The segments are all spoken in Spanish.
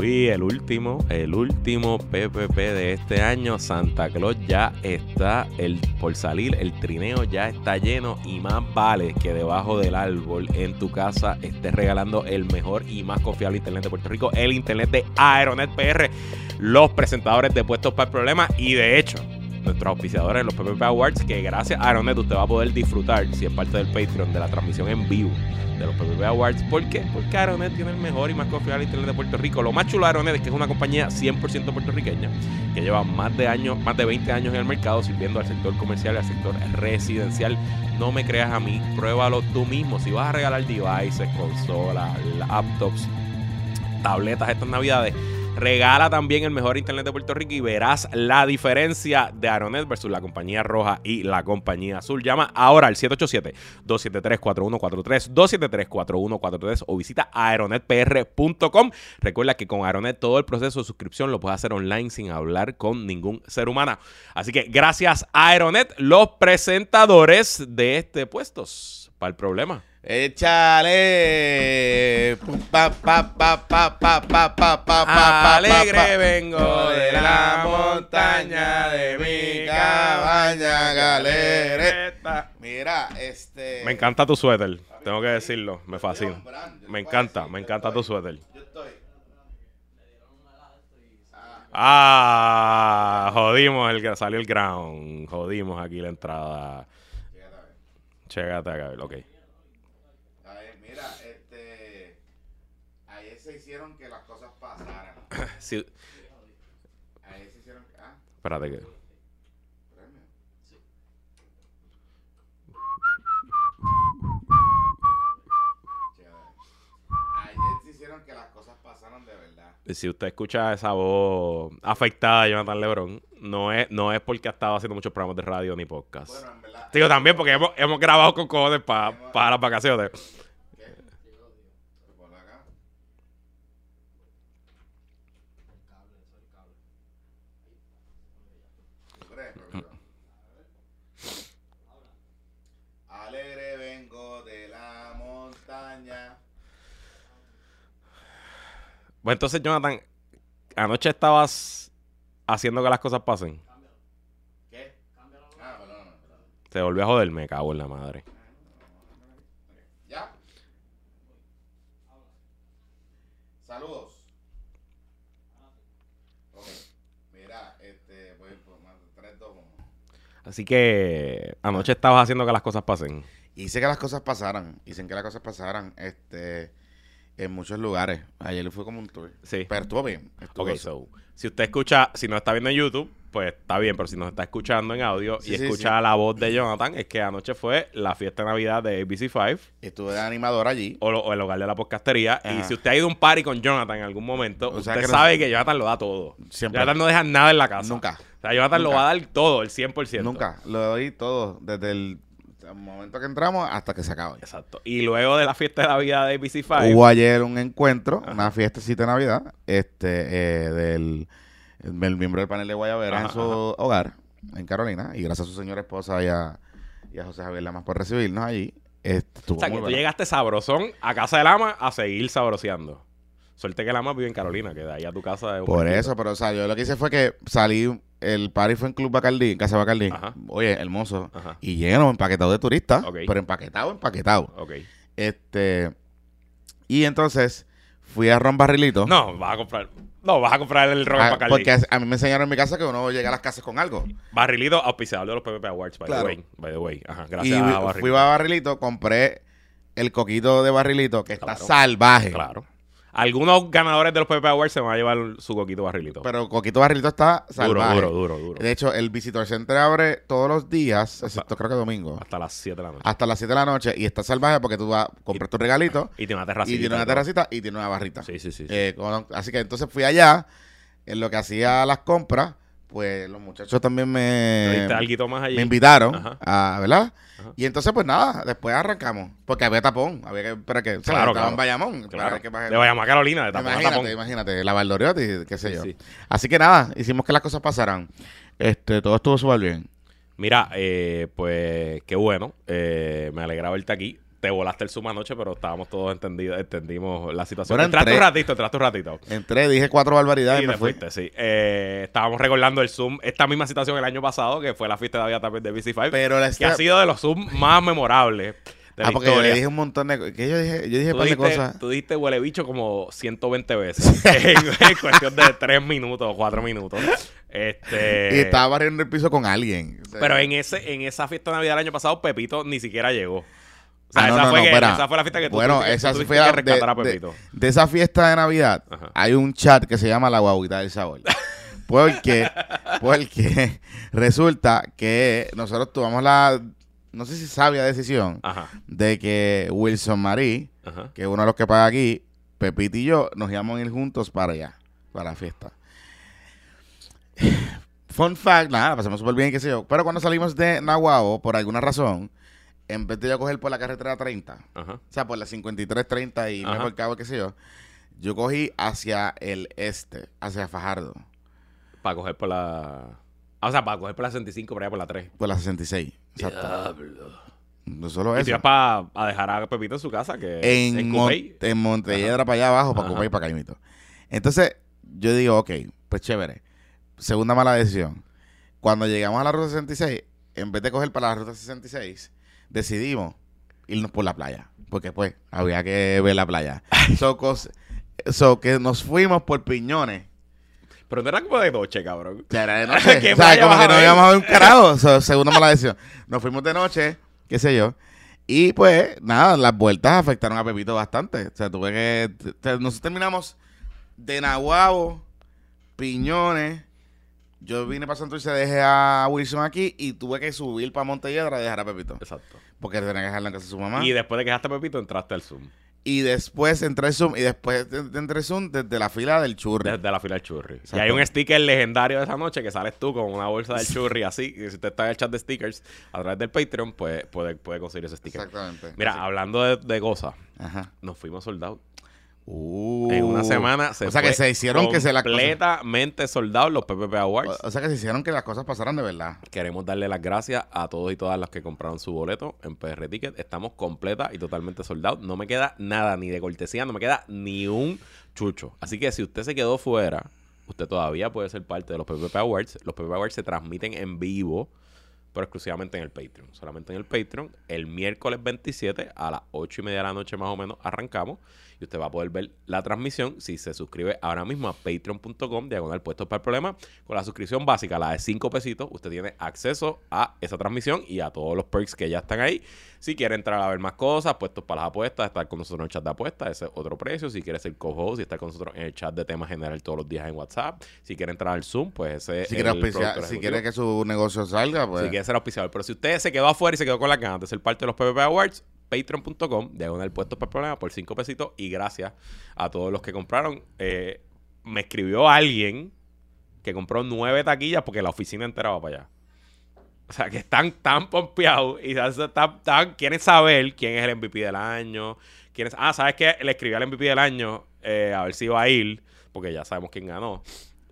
Luis, el último, el último PPP de este año. Santa Claus ya está el, por salir, el trineo ya está lleno y más vale que debajo del árbol en tu casa estés regalando el mejor y más confiable internet de Puerto Rico, el internet de Aeronet PR, los presentadores de Puestos para el Problema y de hecho nuestros auspiciadores en los PPP Awards, que gracias a Aeronet usted va a poder disfrutar, si es parte del Patreon, de la transmisión en vivo de los PPP Awards. ¿Por qué? Porque Aeronet tiene el mejor y más confiable internet de Puerto Rico. Lo más chulo de Aeronet es que es una compañía 100% puertorriqueña, que lleva más de años, más de 20 años en el mercado sirviendo al sector comercial y al sector residencial. No me creas a mí, pruébalo tú mismo. Si vas a regalar devices, consolas, laptops, tabletas estas navidades, Regala también el mejor internet de Puerto Rico y verás la diferencia de Aeronet versus la compañía roja y la compañía azul. Llama ahora al 787-273-4143, 273-4143 o visita aeronetpr.com. Recuerda que con Aeronet todo el proceso de suscripción lo puedes hacer online sin hablar con ningún ser humano. Así que gracias a Aeronet, los presentadores de este puestos para el problema. Échale. Pa, pa, pa, pa, pa, pa, pa, pa, Alegre vengo de la montaña de mi cabaña galereta. Mira, este. Me encanta tu suéter, tengo que decirlo, me fascina. Me encanta, me encanta tu suéter. Yo estoy. Ah, jodimos el salió el ground, jodimos aquí la entrada. Chégate acá, ok. si... Ahí se hicieron. Ah. Espérate que. Sí. Ayer se hicieron que las cosas pasaron de verdad. Si usted escucha esa voz afectada de Jonathan Lebron, no es, no es porque ha estado haciendo muchos programas de radio ni podcast. Bueno, en verdad. Digo, también porque hemos, hemos grabado con cojones para para las vacaciones. Pues entonces, Jonathan, anoche estabas haciendo que las cosas pasen. ¿Qué? Ah, Se volvió a joder, me cago en la madre. ¿Ya? Saludos. Ok. Mira, este, voy por más 3, 2, 1. Así que anoche estabas haciendo que las cosas pasen. Hice que las cosas pasaran. Hice que las cosas pasaran. Este en muchos lugares. Ayer fue como un tour. Sí. Pero estuvo bien. ok, so, si usted escucha, si no está viendo en YouTube, pues está bien, pero si nos está escuchando en audio y escucha la voz de Jonathan, es que anoche fue la fiesta de Navidad de ABC5. Estuve de animador allí. O, el hogar de la podcastería. Y si usted ha ido a un party con Jonathan en algún momento, usted sabe que Jonathan lo da todo. Siempre. Jonathan no deja nada en la casa. Nunca. O sea, Jonathan lo va a dar todo, el 100%. Nunca. Lo doy todo. Desde el momento que entramos hasta que se acaba. Exacto. Y luego de la fiesta de Navidad de ABC5. Hubo ayer un encuentro, una fiestecita de Navidad, este, eh, del, miembro del panel de Guayabera en su hogar, en Carolina. Y gracias a su señora esposa y a, y a José Javier Lamas por recibirnos allí. o sea, que tú llegaste sabrosón a casa del ama a seguir sabroseando. Suerte que el ama vive en Carolina, que de ahí a tu casa Por eso, pero o sea, yo lo que hice fue que salí el party fue en Club Bacardí, en Casa Bacardí. Oye, hermoso. Y lleno, empaquetado de turistas. Pero empaquetado, empaquetado. Ok. Este. Y entonces fui a Ron Barrilito. No, vas a comprar. No, vas a comprar el Ron ah, Bacardí. Porque a, mí me enseñaron en mi casa que uno llega a las casas con algo. Barrilito, auspiciador de los PPP Awards, by the way. By the way. Ajá, gracias a Barrilito. Fui a Barrilito, compré el coquito de Barrilito que está salvaje. Claro. Algunos ganadores de los PP Awards se van a llevar su coquito barrilito. Pero coquito barrilito está salvaje. Duro, duro, duro, De hecho, el Visitor Center abre todos los días, excepto creo que domingo. Hasta las 7 de la noche. Hasta las 7 de la noche. Y está salvaje porque tú vas, compras tu regalito. Y tiene una terracita. Y tiene una terracita y tiene una barrita. Sí, sí, sí. Eh, así que entonces fui allá, en lo que hacía las compras pues los muchachos también me, me invitaron, a, ¿verdad? Y entonces, pues nada, después arrancamos. Porque había tapón. Había que esperar que. Claro, estaba en Bayamón. Claro. Que de Bayamón a Carolina, de tapón Imagínate, imagínate. La Valdoriotti, qué sé yo. Así que nada, hicimos que las cosas pasaran. Este, todo estuvo súper bien. Mira, eh, pues qué bueno. Eh, me alegra verte aquí te volaste el Zoom anoche, pero estábamos todos entendidos, entendimos la situación. Bueno, entraste un ratito, entraste un ratito. Entré, dije cuatro barbaridades y, me fuiste, sí. Eh, estábamos recordando el Zoom, esta misma situación el año pasado, que fue la fiesta de Navidad también de BC5, pero que ha sido de los Zoom más memorables. De ah, porque le dije un montón de que yo dije, yo dije un par de cosas. Tú dijiste huele bicho como 120 veces en, cuestión de 3 minutos o 4 minutos. Este... Y estaba barriendo el piso con alguien. pero en ese en esa fiesta de Navidad del año pasado, Pepito ni siquiera llegó. O sea, ah, esa, fue esa, fue la fiesta que tú bueno, esa fue que rescatar de, a Pepito. De, esa fiesta de Navidad hay un chat que se llama La Guaguita del Sabor. porque, porque resulta que nosotros tomamos la, no sé si sabia decisión, de que Wilson Marí, que es uno de los que paga aquí, Pepito y yo, nos íbamos a ir juntos para allá, para la fiesta. Fun fact, nada, pasamos súper bien, qué sé yo. Pero cuando salimos de Nahuatl, por alguna razón, en vez de yo coger por la carretera 30, o sea, por la 5330 y mejor cabo, qué sé yo, yo cogí hacia el este, hacia Fajardo. Para coger por la... O sea, para coger por la 65, por allá por la 3. Por la 66. Diablo. No solo eso. Y para a dejar a Pepito en su casa, que en, en, en Montelledra para allá abajo, para Cupey y para Caimito. Entonces, yo digo, ok, pues chévere. Segunda mala decisión. Cuando llegamos a la ruta 66, en vez de coger para la ruta 66, decidimos irnos por la playa. Porque pues había que ver la playa. so, que nos fuimos por piñones. Pero no era como de noche, cabrón. Era de noche. o sea, como que no íbamos a ver un carajo. So, segunda mala decisión. Nos fuimos de noche, qué sé yo. Y pues, nada, las vueltas afectaron a Pepito bastante. O sea, tuve que. Nosotros terminamos de Nahuabo, Piñones, yo vine para Santurce, dejé a Wilson aquí y tuve que subir para Montelledra y dejar a Pepito. Exacto. Porque tenía que dejarla en casa de su mamá. Y después de que dejaste a Pepito, entraste al Zoom. Y después entré al Zoom y después entré al Zoom desde la fila del churri. Desde la fila del churri. Y hay un sticker legendario de esa noche que sales tú con una bolsa del churri así. Y si usted está en el chat de stickers a través del Patreon, pues puede, puede conseguir ese sticker. Exactamente. Mira, hablando de, de cosas, nos fuimos soldados en una uh. semana se O sea que se hicieron que se la completamente soldados los PPP Awards. O, sea que se hicieron que las cosas pasaran de verdad. Queremos darle las gracias a todos y todas las que compraron su boleto en PR Ticket. Estamos completa y totalmente soldados. No me queda nada ni de cortesía, no me queda ni un chucho. Así que si usted se quedó fuera, usted todavía puede ser parte de los PPP Awards. Los PPP Awards se transmiten en vivo pero exclusivamente en el Patreon. Solamente en el Patreon. El miércoles 27 a las 8 y media de la noche más o menos arrancamos y usted va a poder ver la transmisión si se suscribe ahora mismo a patreon.com, diagonal puestos para el problema. Con la suscripción básica, la de 5 pesitos, usted tiene acceso a esa transmisión y a todos los perks que ya están ahí. Si quiere entrar a ver más cosas, puestos para las apuestas, estar con nosotros en el chat de apuestas, ese es otro precio. Si quiere ser co-host y estar con nosotros en el chat de temas general todos los días en WhatsApp. Si quiere entrar al Zoom, pues ese si quiere el Si quiere que su negocio salga, pues. Si quiere ser auspiciador. Pero si usted se quedó afuera y se quedó con la ganas de ser parte de los PPP Awards, patreon.com, el puesto para problema por 5 pesitos. Y gracias a todos los que compraron. Eh, me escribió alguien que compró nueve taquillas porque la oficina entera va para allá. O sea, que están tan pompeados y tan, quieren saber quién es el MVP del año. Quién ah, ¿sabes qué? Le escribí al MVP del año eh, a ver si iba a ir, porque ya sabemos quién ganó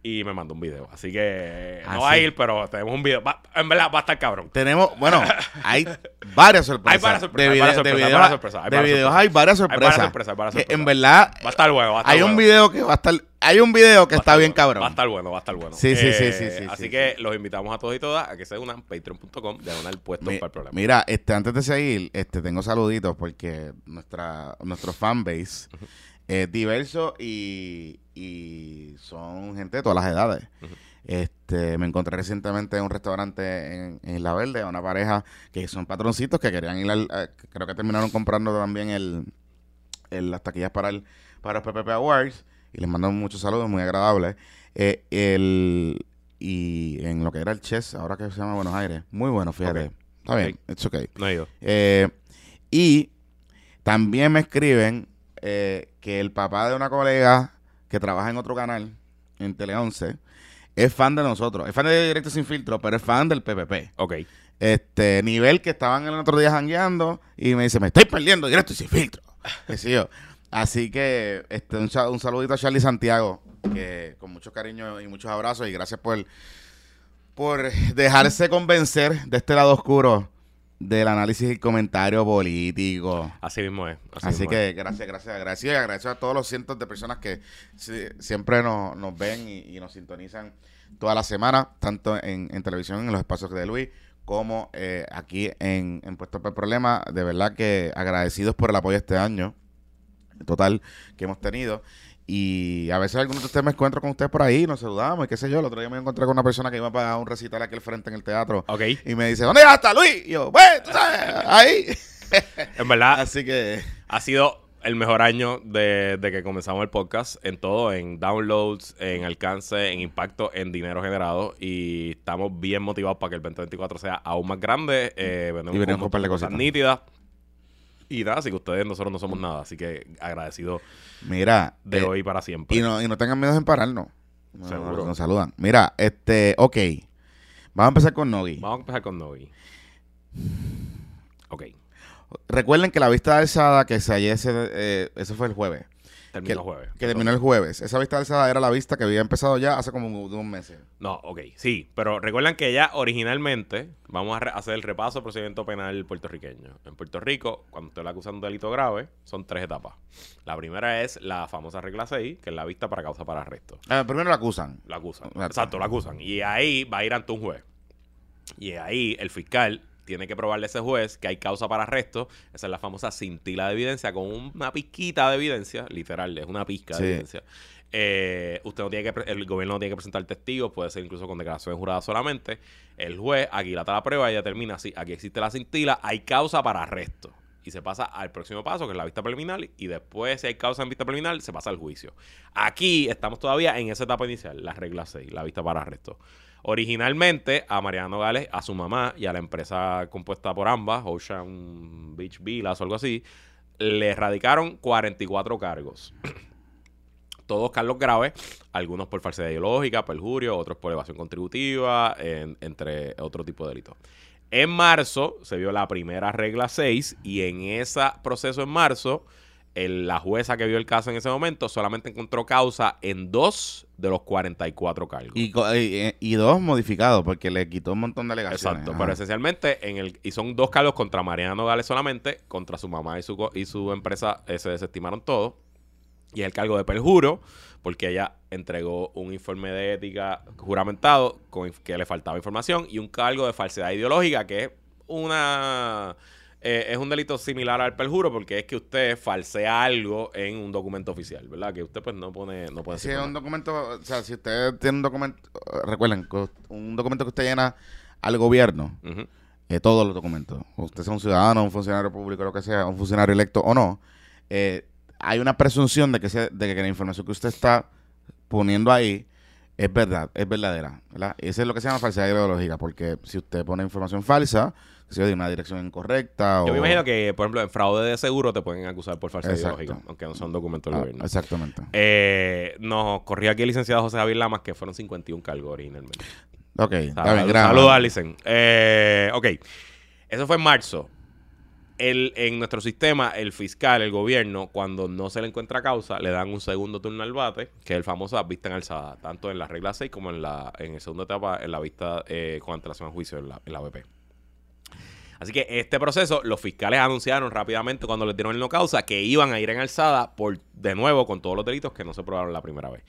y me mandó un video. Así que ah, no va a ir, pero tenemos un video. en verdad, va a estar cabrón. Tenemos, bueno, hay varias sorpresas. Hay varias sorpresas. De, sorpresas, de, videos, sorpresas, de videos hay varias sorpresas. Hay varias sorpresas, varias sorpresas. En verdad, va a estar bueno. Va a estar hay un video que va a estar. Hay un video que está bien cabrón. Va a estar bueno, va a estar bueno. Sí, sí, sí, sí, eh, sí, Así que los invitamos a todos y todas a que se unan patreon.com de el puesto para el programa. Mira, este, antes de seguir, este, tengo saluditos porque nuestra, nuestro fanbase es diverso y, y son gente de todas las edades. Este, me encontré recientemente en un restaurante en, en Isla Verde, a una pareja que son patroncitos que querían ir al, creo que terminaron comprando también el, las taquillas para el, para los PPP Awards y les mando muchos saludos, muy agradables. Eh, el, y en lo que era el Chess, ahora que se llama Buenos Aires, muy bueno, fíjate. Está bien, it's okay. No eh, y también me escriben eh, que el papá de una colega que trabaja en otro canal, en Tele 11, es fan de nosotros. Es fan de Directo Sin Filtro, pero es fan del PPP. Ok. Este, nivel que estaban el otro día jangueando y me dice, me estoy perdiendo Directo Sin Filtro. Así que este, un, un, saludito a Charlie Santiago, que con mucho cariño y muchos abrazos y gracias por, por dejarse convencer de este lado oscuro del análisis y comentario político. Así mismo es. Así, que gracias, gracias, agradecido y agradecido a todos los cientos de personas que siempre nos, ven y, nos sintonizan toda la semana, tanto en, televisión, en los espacios de Luis, como eh, aquí en, en Puesto por Problema. De verdad que agradecidos por el apoyo este año total que hemos tenido. Y a veces algunos de ustedes me encuentro con ustedes por ahí, nos saludamos y qué sé yo. El otro día me encontré con una persona que iba a pagar un recital aquí al frente en el teatro. Y me dice, ¿dónde está Luis? Y yo, pues, tú sabes, ahí. En verdad. Así que. Ha sido el mejor año de, que comenzamos el podcast en todo, en downloads, en alcance, en impacto, en dinero generado. Y estamos bien motivados para que el 2024 sea aún más grande. Eh, y venimos con, cosas nítidas. Y nada, así que ustedes, nosotros no somos nada. Así que agradecido Mira, de eh, hoy para siempre. Y no, y no tengan miedo en pararnos. Seguro. Nos, saludan. Mira, este, ok. Vamos a empezar con Nogi. Vamos a empezar con Nogi. Ok. Recuerden que la vista alzada que se ayer, eh, eso fue el jueves. Terminó el jueves. Que terminó el jueves. Esa vista alzada era la vista que había empezado ya hace como dos meses. No, ok, sí. Pero recuerden que ya originalmente, vamos a hacer el repaso del procedimiento penal puertorriqueño. En Puerto Rico, cuando usted le acusa un delito grave, son tres etapas. La primera es la famosa regla 6, que es la vista para causa para arresto. Ah, primero la acusan. La acusan. Exacto, la acusan. Y ahí va a ir ante un juez. Y ahí el fiscal tiene que probarle a ese juez que hay causa para arresto. Esa es la famosa cintila de evidencia con una pizquita de evidencia, literal, es una pizca de evidencia. Eh, usted no tiene que, el gobierno no tiene que presentar testigos, puede ser incluso con declaraciones juradas solamente. El juez aguilata la prueba y determina si aquí existe la cintila, hay causa para arresto. Y se pasa al próximo paso, que es la vista preliminar, y después, si hay causa en vista preliminar, se pasa al juicio. Aquí estamos todavía en esa etapa inicial, la regla 6, la vista para arresto. Originalmente a Mariano Gales, a su mamá y a la empresa compuesta por ambas, Ocean Beach Villas o algo así, le erradicaron 44 cargos. Todos cargos graves, algunos por falsedad ideológica, perjurio, otros por evasión contributiva, entre otro tipo de delitos. En marzo se vio la primera regla 6 y en ese proceso en marzo la jueza que vio el caso en ese momento solamente encontró causa en dos de los 44 cargos. Y, y, dos modificados, porque le quitó un montón de alegaciones. Exacto, pero esencialmente, en el y son dos cargos contra Mariano Gales solamente, contra su mamá y su, y su empresa eh, se desestimaron todos. Y el cargo de perjuro, porque ella entregó un informe de ética juramentado con que le faltaba información, y un cargo de falsedad ideológica, que es una eh, es un delito similar al perjuro porque es que usted falsea algo en un documento oficial, ¿verdad? Que usted pues no pone no puede Si es un documento, o sea, si usted tiene un documento, recuerden, un documento que usted llena al gobierno, eh, todos los documentos, usted sea un ciudadano, un funcionario público, lo que sea, un funcionario electo o no, eh, hay una presunción de que, de que la información que usted está poniendo ahí es verdad, es verdadera, ¿verdad? Y eso es lo que se llama falsedad ideológica, porque si usted pone información falsa, si de una dirección incorrecta. Yo me imagino que, por ejemplo, en fraude de seguro te pueden acusar por falsedad ideológica, aunque no son documentos del ah, gobierno. Exactamente. Eh, nos corría aquí el licenciado José Javier Lamas, que fueron 51 cargos originalmente. Ok, está bien, gracias. Saludos, Alicen. Eh, ok, eso fue en marzo. El, en nuestro sistema, el fiscal, el gobierno, cuando no se le encuentra causa, le dan un segundo turno al bate, que es el famoso vista en alzada, tanto en la regla 6 como en la en el segundo etapa, en la vista eh, con antelación a juicio en la, en la. Así que este proceso, los fiscales anunciaron rápidamente cuando les dieron el no causa que iban a ir en alzada por de nuevo con todos los delitos que no se probaron la primera vez.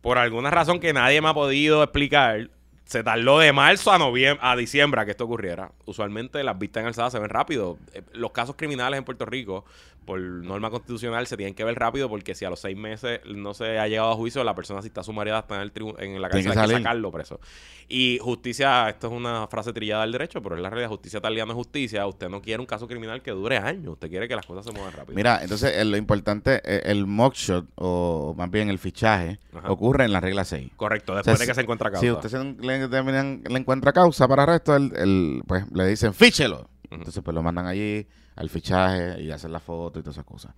Por alguna razón que nadie me ha podido explicar, se tardó de marzo a noviembre, a diciembre a que esto ocurriera. Usualmente las vistas en alzada se ven rápido. Eh, los casos criminales en Puerto Rico por norma constitucional se tienen que ver rápido porque si a los seis meses no se ha llegado a juicio, la persona si está sumariada está en, el en la cárcel hay que sacarlo preso. Y justicia, esto es una frase trillada del derecho, pero es la realidad, justicia no es justicia. Usted no quiere un caso criminal que dure años, usted quiere que las cosas se muevan rápido. Mira, entonces eh, lo importante, eh, el mugshot o más bien el fichaje ocurre en la regla 6. Correcto, después de que se encuentra causa. Si usted le, encuentra causa para arresto, el, pues le dicen fíchelo. Entonces pues lo mandan allí al fichaje y hacer la foto y todas esas cosas.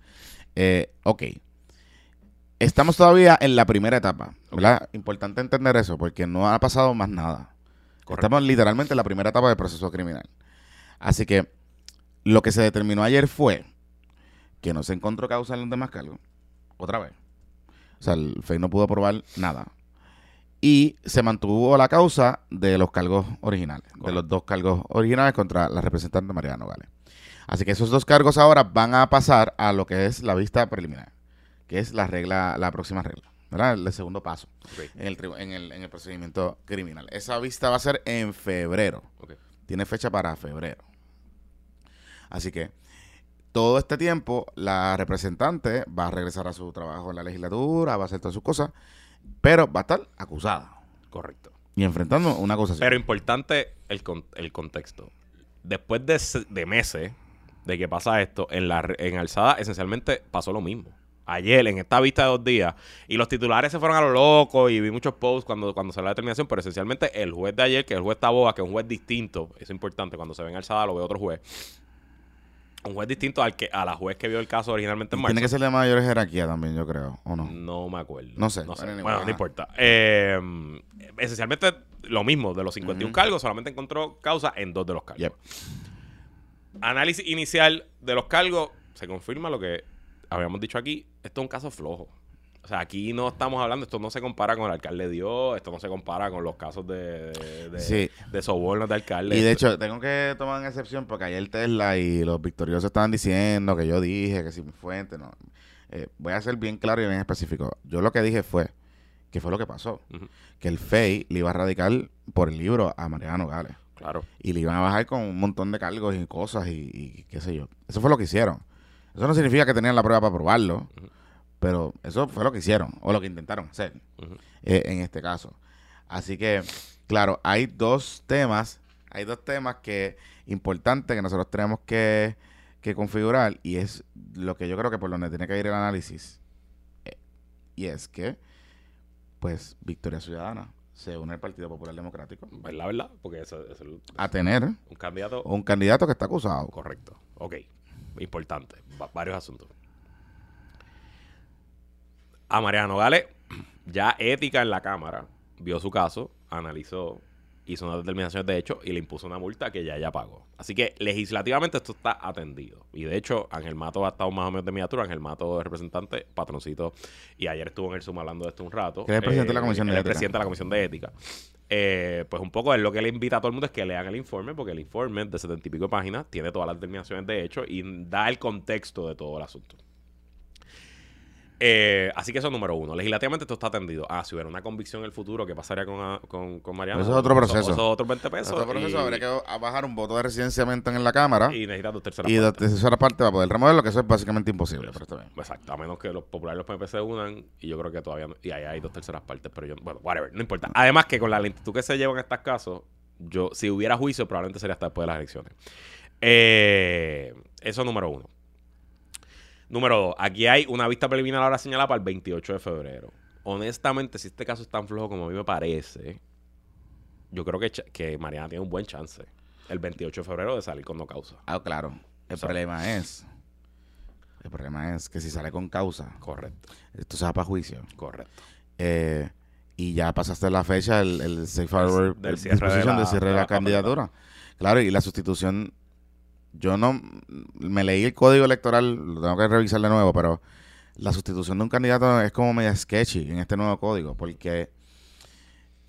Eh, ok. Estamos todavía en la primera etapa, ¿verdad? Importante entender eso porque no ha pasado más nada. Estamos literalmente en la primera etapa del proceso criminal. Así que lo que se determinó ayer fue que no se encontró causa en los demás cargos. Otra vez. O sea, el FEI no pudo probar nada. y se mantuvo la causa de los cargos originales, de los dos cargos originales contra la representante Mariana Nogales. Así que esos dos cargos ahora van a pasar a lo que es la vista preliminar, que es la regla, la próxima regla, ¿verdad? El segundo paso en, el, en, el, en, el, procedimiento criminal. Esa vista va a ser en febrero. Tiene fecha para febrero. Así que todo este tiempo la representante va a regresar a su trabajo en la legislatura, va a hacer todas sus cosas, pero va a estar acusada. Correcto. Y enfrentando una así. Pero importante el, el contexto. Después de, de meses de que pasa esto, en, la, en Alzada esencialmente pasó lo mismo. Ayer, en esta vista de dos días, y los titulares se fueron a lo loco y vi muchos posts cuando, cuando salió la determinación, pero esencialmente el juez de ayer, que es el juez Taboa, que es un juez distinto, es importante, cuando se ve en Alzada lo ve otro juez, un juez distinto al que a la juez que vio el caso originalmente en marzo. Tiene que ser de mayor jerarquía también, yo creo, ¿o no? No me acuerdo. No sé. Bueno, no importa. Eh, esencialmente lo mismo, de los 51 cargos, solamente encontró causa en dos de los cargos análisis inicial de los cargos, se confirma lo que habíamos dicho aquí. Esto es un caso flojo. O sea, aquí no estamos hablando, esto no se compara con el alcalde Dios, esto no se compara con los casos de, de, de sobornos de alcalde. Y de hecho, tengo que tomar en excepción porque ayer Tesla y los victoriosos estaban diciendo que yo dije que si mi fuente, no. Eh, voy a ser bien claro y bien específico. Yo lo que dije fue, que fue lo que pasó, que el FEI le iba a radicar por el libro a Mariano Gales. Claro. Y le iban a bajar con un montón de cargos y cosas y, qué sé yo. Eso fue lo que hicieron. Eso no significa que tenían la prueba para probarlo, pero eso fue lo que hicieron o lo que intentaron hacer eh, en este caso. Así que, claro, hay dos temas, hay dos temas que importantes que nosotros tenemos que, que configurar y es lo que yo creo que por donde tiene que ir el análisis. Eh, y es que, pues, Victoria Ciudadana se une al Partido Popular Democrático. Es la verdad, porque eso, es a tener un candidato. Un candidato que está acusado. Correcto. Ok. Importante. varios asuntos. A Mariano Gale, ya ética en la Cámara, vio su caso, analizó hizo una determinación de hecho y le impuso una multa que ya ya pagó. Así que legislativamente esto está atendido. Y de hecho, Ángel Mato ha estado más o menos de miniatura. Ángel Mato es representante, patroncito. Y ayer estuvo en el Zoom hablando de esto un rato. Que es el presidente de la Comisión de Ética. El presidente de la Comisión de Ética. Eh, pues un poco es lo que le invita a todo el mundo es que lean el informe, porque el informe de setenta y pico páginas tiene todas las determinaciones de hecho y da el contexto de todo el asunto. Eh, así que eso es número uno. Legislativamente esto está atendido. Ah, si hubiera una convicción en el futuro, ¿qué pasaría con, ah, con, con Mariano? Eso es otro proceso. Eso, es otro 20 pesos. Otro proceso. Habría que bajar un voto de residenciamiento en la Cámara. Y necesitas dos terceras y partes. Y dos terceras partes para poder removerlo, que eso es básicamente imposible. Pero Exacto. A menos que los populares y los PNP se unan. Y yo creo que todavía. y ahí hay dos terceras partes. Pero yo. Bueno, whatever. No importa. Además, que con la lentitud que se lleva en estos casos, yo, si hubiera juicio, probablemente sería hasta después de las elecciones. Eh, eso es número uno. Número dos, aquí hay una vista preliminar ahora señalada para el 28 de febrero. Honestamente, si este caso es tan flojo como a mí me parece, yo creo que, que Mariana tiene un buen chance el 28 de febrero de salir con no causa. Ah, claro. El problema es. El problema es que si sale con causa. Correcto. Esto se va para juicio. Correcto. Eh, y ya pasaste la fecha, el, el safe harbor, del cierre de la, cierre de la candidatura. Claro, y la sustitución yo no me leí el código electoral, lo tengo que revisar de nuevo, pero la sustitución de un candidato es como media sketchy en este nuevo código, porque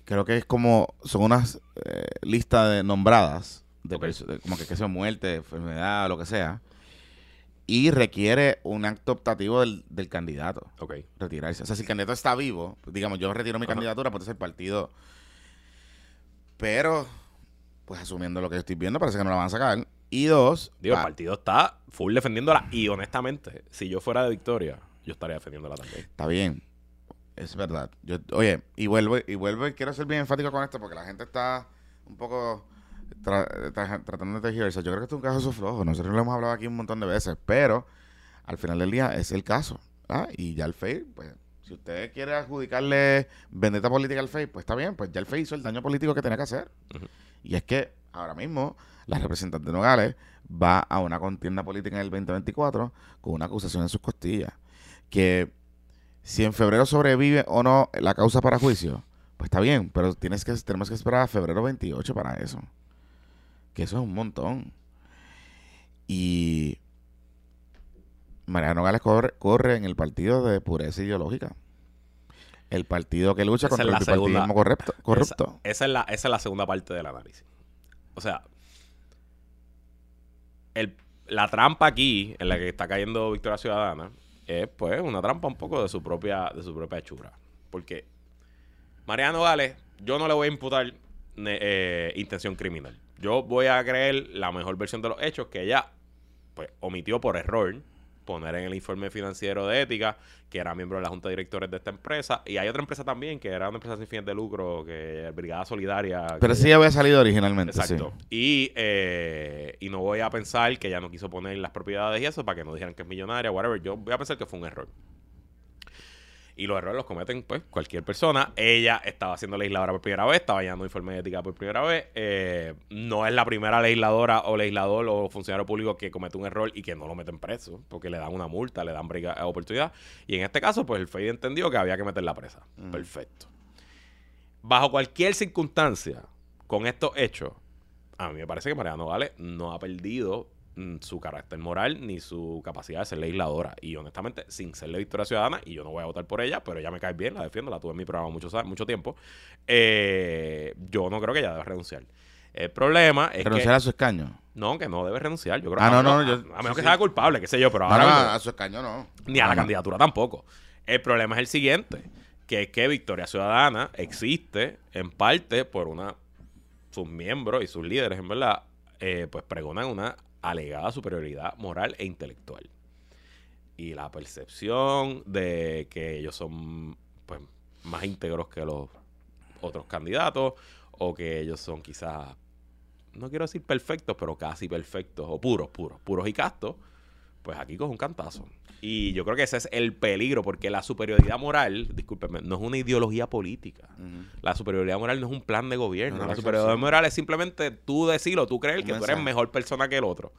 creo que es como, son unas eh, listas de nombradas, de, como que, que sea muerte, enfermedad, lo que sea, y requiere un acto optativo del, del candidato. Ok. Retirarse. O sea, si el candidato está vivo, digamos, yo retiro mi candidatura, pues entonces el partido. Pero, pues asumiendo lo que yo estoy viendo, parece que no la van a sacar. Y dos. Digo, el partido está full defendiéndola. Y honestamente, si yo fuera de Victoria, yo estaría defendiéndola también. Está bien. Es verdad. Yo, oye, y vuelvo, y vuelvo, y quiero ser bien enfático con esto porque la gente está un poco tratando de eso. Yo creo que esto es un caso flojo. Nosotros lo hemos hablado aquí un montón de veces, pero al final del día es el caso. Y ya el FEI, pues, si usted quiere adjudicarle vendetta política al FEI, pues está bien, pues ya el FEI hizo el daño político que tenía que hacer. Y es que ahora mismo la representante Nogales va a una contienda política en el 2024 con una acusación en sus costillas. Que si en febrero sobrevive o no la causa para juicio, pues está bien, pero tienes que, tenemos que esperar a febrero 28 para eso. Que eso es un montón. Y Mariano Nogales corre, corre en el partido de pureza ideológica. El partido que lucha contra el bipartidismo corrupto. corrupto. Esa, es la, esa es la segunda parte del análisis. O sea, el, la trampa aquí en la que está cayendo Victoria Ciudadana es pues una trampa un poco de su propia, de su propia hechura. Porque Mariano Gales, yo no le voy a imputar eh, intención criminal. Yo voy a creer la mejor versión de los hechos que ella pues omitió por error poner en el informe financiero de ética que era miembro de la junta de directores de esta empresa. Y hay otra empresa también que era una empresa sin fines de lucro, que Brigada Solidaria. Pero sí había salido originalmente. Exacto. Y, eh, y no voy a pensar que ella no quiso poner las propiedades y eso para que no dijeran que es millonaria, whatever. Yo voy a pensar que fue un error. Y los errores los cometen, pues, cualquier persona. Ella estaba siendo legisladora por primera vez, estaba llenando informe de ética por primera vez. Eh, no es la primera legisladora o legislador o funcionario público que comete un error y que no lo meten preso, porque le dan una multa, le dan oportunidad. Y en este caso, pues, el FEI entendió que había que meterla presa. Perfecto. Bajo cualquier circunstancia, con estos hechos, a mí me parece que Mariano Vale no ha perdido Mm, su carácter moral ni su capacidad de ser legisladora. Y honestamente, sin ser la Victoria Ciudadana, y yo no voy a votar por ella, pero ella me cae bien, la defiendo, la tuve en mi programa mucho, mucho tiempo, eh, yo no creo que ella deba renunciar. El problema es ¿Renunciar a su escaño? No, que no debe renunciar. Yo creo ah, no, no, a, menos que sea culpable, qué sé yo, pero ahora... a su escaño no. Ni a la candidatura tampoco. El problema es el siguiente, que es que Victoria Ciudadana existe en parte por una... Sus miembros y sus líderes, en verdad, eh, pues pregonan una alegada superioridad moral e intelectual. Y la percepción de que ellos son pues, más íntegros que los otros candidatos o que ellos son quizás, no quiero decir perfectos, pero casi perfectos o puros, puros, puros y castos, pues aquí coge un cantazo. Y yo creo que ese es el peligro, porque la superioridad moral, discúlpeme, no es una ideología política. La superioridad moral no es un plan de gobierno. la superioridad moral es simplemente tú decirlo, tú creer que tú eres mejor persona que el otro.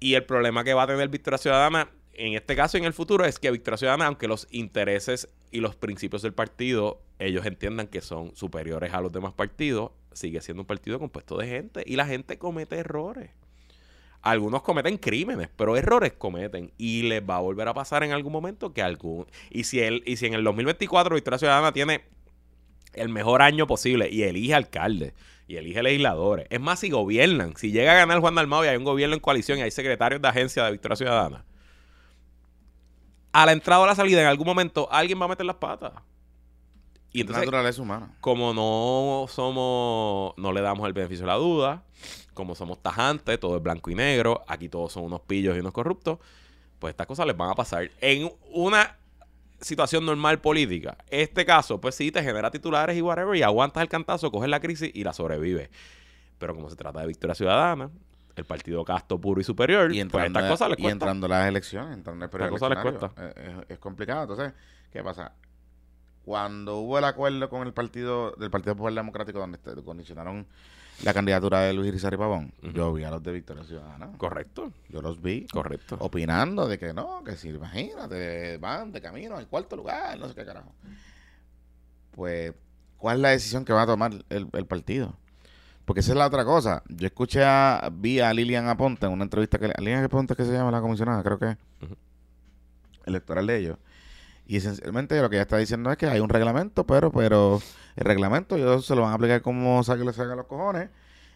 Y el problema que va a tener Victoria Ciudadana, en este caso y en el futuro, es que Victoria Ciudadana, aunque los intereses y los principios del partido, ellos entiendan que son superiores a los demás partidos, sigue siendo un partido compuesto de gente y la gente comete errores. Algunos cometen crímenes, pero errores cometen. Y les va a volver a pasar en algún momento que algún. Y si, él, y si en el 2024 Victoria Ciudadana tiene el mejor año posible y elige alcalde y elige legisladores. Es más, si gobiernan, si llega a ganar Juan Dalmau y hay un gobierno en coalición y hay secretarios de agencia de Victoria Ciudadana, a la entrada o a la salida, en algún momento, alguien va a meter las patas. Y entonces, naturaleza humana. Como no somos, no le damos el beneficio de la duda, como somos tajantes, todo es blanco y negro, aquí todos son unos pillos y unos corruptos, pues estas cosas les van a pasar. En una situación normal política, este caso, pues sí, te genera titulares y whatever, y aguantas el cantazo, coges la crisis y la sobrevives. Pero como se trata de victoria ciudadana, el partido casto puro y superior, y pues estas cosas les cuesta. Y entrando las elecciones, entrando el periodo les cuesta. Es, es, complicado. Entonces, ¿qué pasa? Cuando hubo el acuerdo con el partido del Partido Popular Democrático donde condicionaron la candidatura de Luis Rizarri Pavón, yo vi a los de Victoria Ciudadana. Correcto. Yo los vi. Correcto. Opinando de que no, que si, imagínate, van de camino al cuarto lugar, no sé qué carajo. Pues, ¿cuál es la decisión que va a tomar el, partido? Porque esa es la otra cosa. Yo escuché a, vi a Lilian Aponte en una entrevista que Lilian Aponte que se llama la comisionada, creo que electoral de ellos. Y esencialmente lo que ella está diciendo es que hay un reglamento, pero pero el reglamento ellos se lo van a aplicar como saque le salga los cojones.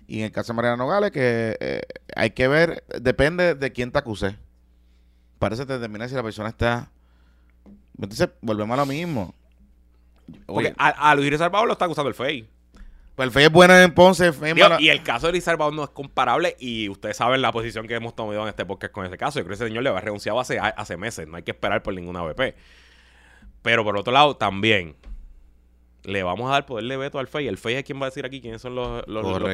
Y en el caso de Mariana Nogales, que eh, hay que ver, depende de quién te acuse. Parece determinar si la persona está... Entonces, volvemos a lo mismo. Porque a, Luis Rizal lo está acusando el FEI. Pues el FEI es bueno en Ponce. Y el caso de Luis Rizal no es comparable y ustedes saben la posición que hemos tomado en este podcast con ese caso. Yo creo que ese señor le ha renunciado hace, hace meses. No hay que esperar por ninguna VP. Pero por otro lado, también le vamos a dar poder de veto al FEI. El FEI es quien va a decir aquí quiénes son los,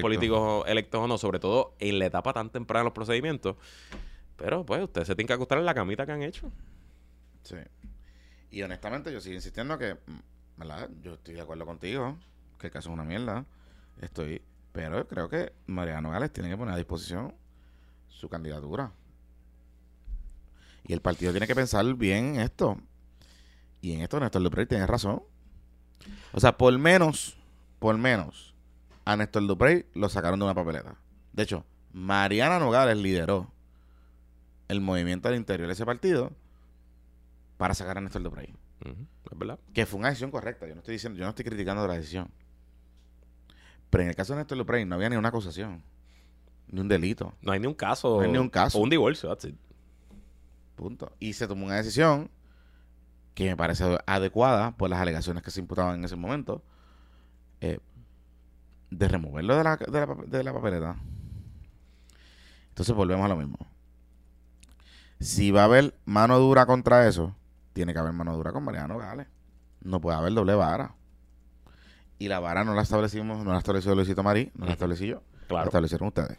políticos electos o no, sobre todo en la etapa tan temprana de los procedimientos. Pero pues ustedes se tienen que acostar en la camita que han hecho. Sí. Y honestamente yo sigo insistiendo que, mm, ¿verdad? Yo estoy de acuerdo contigo, que el caso es una mierda. Estoy, pero creo que Mariano Gales tiene que poner a disposición su candidatura. Y el partido tiene que pensar bien esto. Y en esto Néstor Duprey tiene razón. O sea, por menos, por menos, a Néstor Duprey lo sacaron de una papeleta. De hecho, Mariana Nogales lideró el movimiento al interior de ese partido para sacar a Néstor Duprey. Es verdad. Que fue una decisión correcta. Yo no estoy diciendo, yo no estoy criticando la decisión. Pero en el caso de Néstor Luprey no había ni una acusación. Ni un delito. No hay ni un caso. No hay ni un caso. O un divorcio, that's Punto. Y se tomó una decisión que me parece adecuada por las alegaciones que se imputaban en ese momento. Eh, de removerlo de la, de, la, de la papeleta. Entonces volvemos a lo mismo. Si va a haber mano dura contra eso, tiene que haber mano dura con Mariano Gales. No puede haber doble vara. Y la vara no la establecimos, no la estableció Luisito Marí, no la establecí yo. Claro. La establecieron ustedes.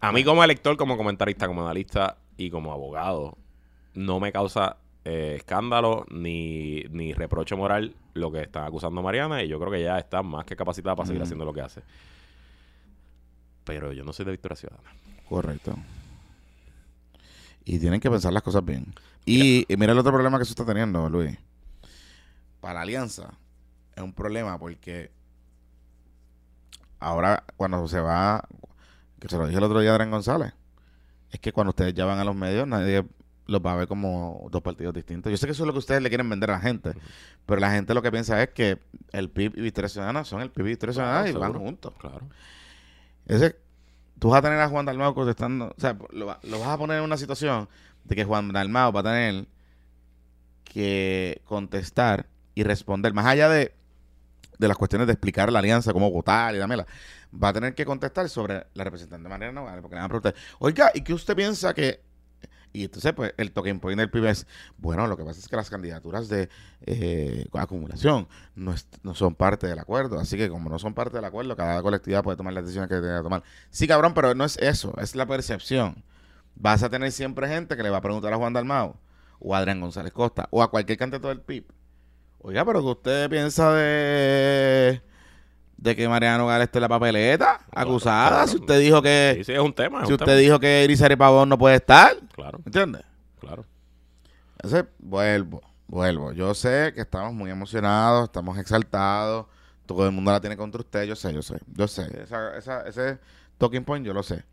A mí como elector, como comentarista, como analista y como abogado, no me causa eh, escándalo ni, ni reproche moral lo que está acusando Mariana y yo creo que ya está más que capacitada para seguir haciendo lo que hace. Pero yo no soy de Victoria Ciudadana. Correcto. Y tienen que pensar las cosas bien. Y, mira el otro problema que se está teniendo, Luis. Para la alianza es un problema porque ahora cuando se va, que se lo dije el otro día a Adrián González, es que cuando ustedes ya van a los medios nadie los va a ver como dos partidos distintos. Yo sé que eso es lo que ustedes le quieren vender a la gente, pero la gente lo que piensa es que el PIB y Victoria Ciudadana son el PIB y Victoria Ciudadana y van juntos. Claro. Ese, tú vas a tener a Juan Dalmau contestando, o sea, lo, lo, vas a poner en una situación de que Juan Dalmau va a tener que contestar y responder, más allá de, de las cuestiones de explicar la alianza, cómo votar y dámela, va a tener que contestar sobre la representante Mariana Nogales, porque le van a preguntar, oiga, ¿y qué usted piensa que y entonces, pues, el token point del PIB es, bueno, lo que pasa es que las candidaturas de eh, acumulación no, no, son parte del acuerdo. Así que como no son parte del acuerdo, cada colectividad puede tomar las decisiones que tenga que tomar. Sí, cabrón, pero no es eso, es la percepción. Vas a tener siempre gente que le va a preguntar a Juan Dalmau, o a Adrián González Costa, o a cualquier candidato del PIB. Oiga, pero que usted piensa de de que Mariano Gales esté en la papeleta, acusada. Si usted dijo que. Sí, sí, es un tema. si usted dijo que Irizarry Pavón no puede estar. Claro. ¿Entiendes? Claro. Entonces, vuelvo, vuelvo. Yo sé que estamos muy emocionados, estamos exaltados. Todo el mundo la tiene contra usted. Yo sé, yo sé. Yo sé. Esa, esa, ese talking point yo lo sé.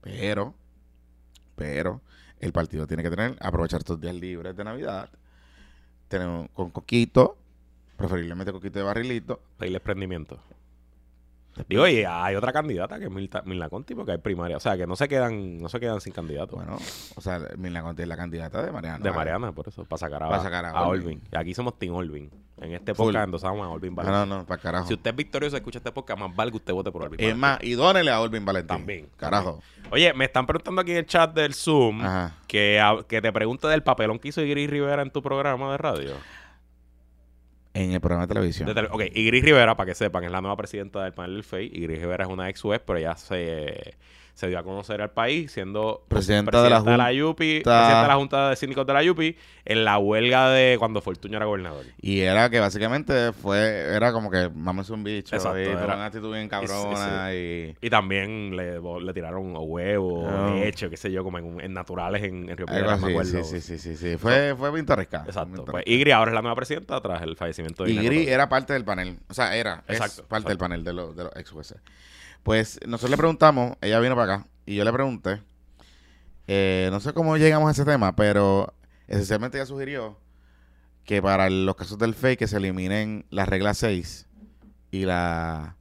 Pero, pero, el partido tiene que tener, aprovechar estos días libres de Navidad. Tenemos con Coquito preferiblemente coquito de barrilito. Pedirle prendimiento. Digo, y hay otra candidata que es Milna, Conti, porque hay primaria. O sea, que no se quedan no se quedan sin candidato. Bueno, o sea, Milna Conti es la candidata de Mariana. De Mariana, por eso, para sacar a, para sacar a, Olvin. Y aquí somos Team Olvin. En este podcast endosamos a Olvin Valentín. No, no, no, para carajo. Si usted es victorioso y escucha este podcast, más vale que usted vote por Olvin Es más, y dónele a Olvin Valentín. También. Carajo. Oye, me están preguntando aquí en el chat del Zoom que, que te pregunte del papelón que hizo Iris Rivera en tu programa de radio. En el programa de televisión. ok, Igris Rivera, para que sepan, es la nueva presidenta del panel del FEI. Igris Rivera es una ex juez, pero ella se se dio a conocer al país siendo presidenta, de, la de, la UPI, presidenta de la Junta de Síndicos de la UPI, en la huelga de cuando Fortuño era gobernador. Y era que básicamente fue, era como que mames un bicho, Exacto, era, una actitud bien cabrona y, y... también le, le tiraron huevos, no. leche, qué sé yo, como en, naturales en, en Río Piedras, me acuerdo. Sí, sí, sí, sí, fue, fue pintoresca. Exacto. Pues Igri ahora es la nueva presidenta tras el fallecimiento de Igri era parte del panel, o sea, era, es parte del panel de los, de los ex jueces. Pues nosotros le preguntamos, ella vino para acá, y yo le pregunté, eh, no sé cómo llegamos a ese tema, pero esencialmente ella sugirió que para los casos del FEI que se eliminen la regla 6 y la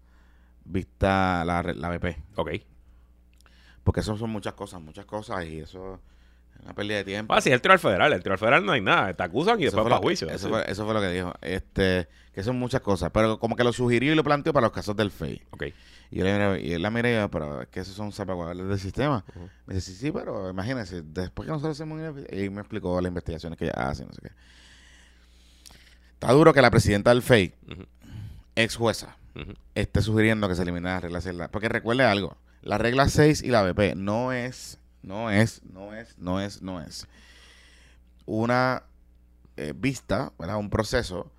vista, la, la BP. Ok. Porque eso son muchas cosas, muchas cosas y eso es una pérdida de tiempo. Ah, sí, el tribunal federal. El tribunal federal no hay nada. Te acusan y después para juicio. Eso, fue, eso fue lo que dijo. Este, que son muchas cosas. Pero como que lo sugirió y lo planteó para los casos del FEI. Ok. Y él, y él la miré, pero es que esos son salvaguardas del sistema. Me dice, sí, sí, pero imagínense, después que nosotros hacemos... Y me explicó las investigaciones que ella hace, no sé qué. Está duro que la presidenta del FEI, ex jueza, esté sugiriendo que se elimine la regla 6. Porque recuerde algo, la regla 6 y la BP no es, no es, no es, no es, no es una eh, vista, ¿verdad? un proceso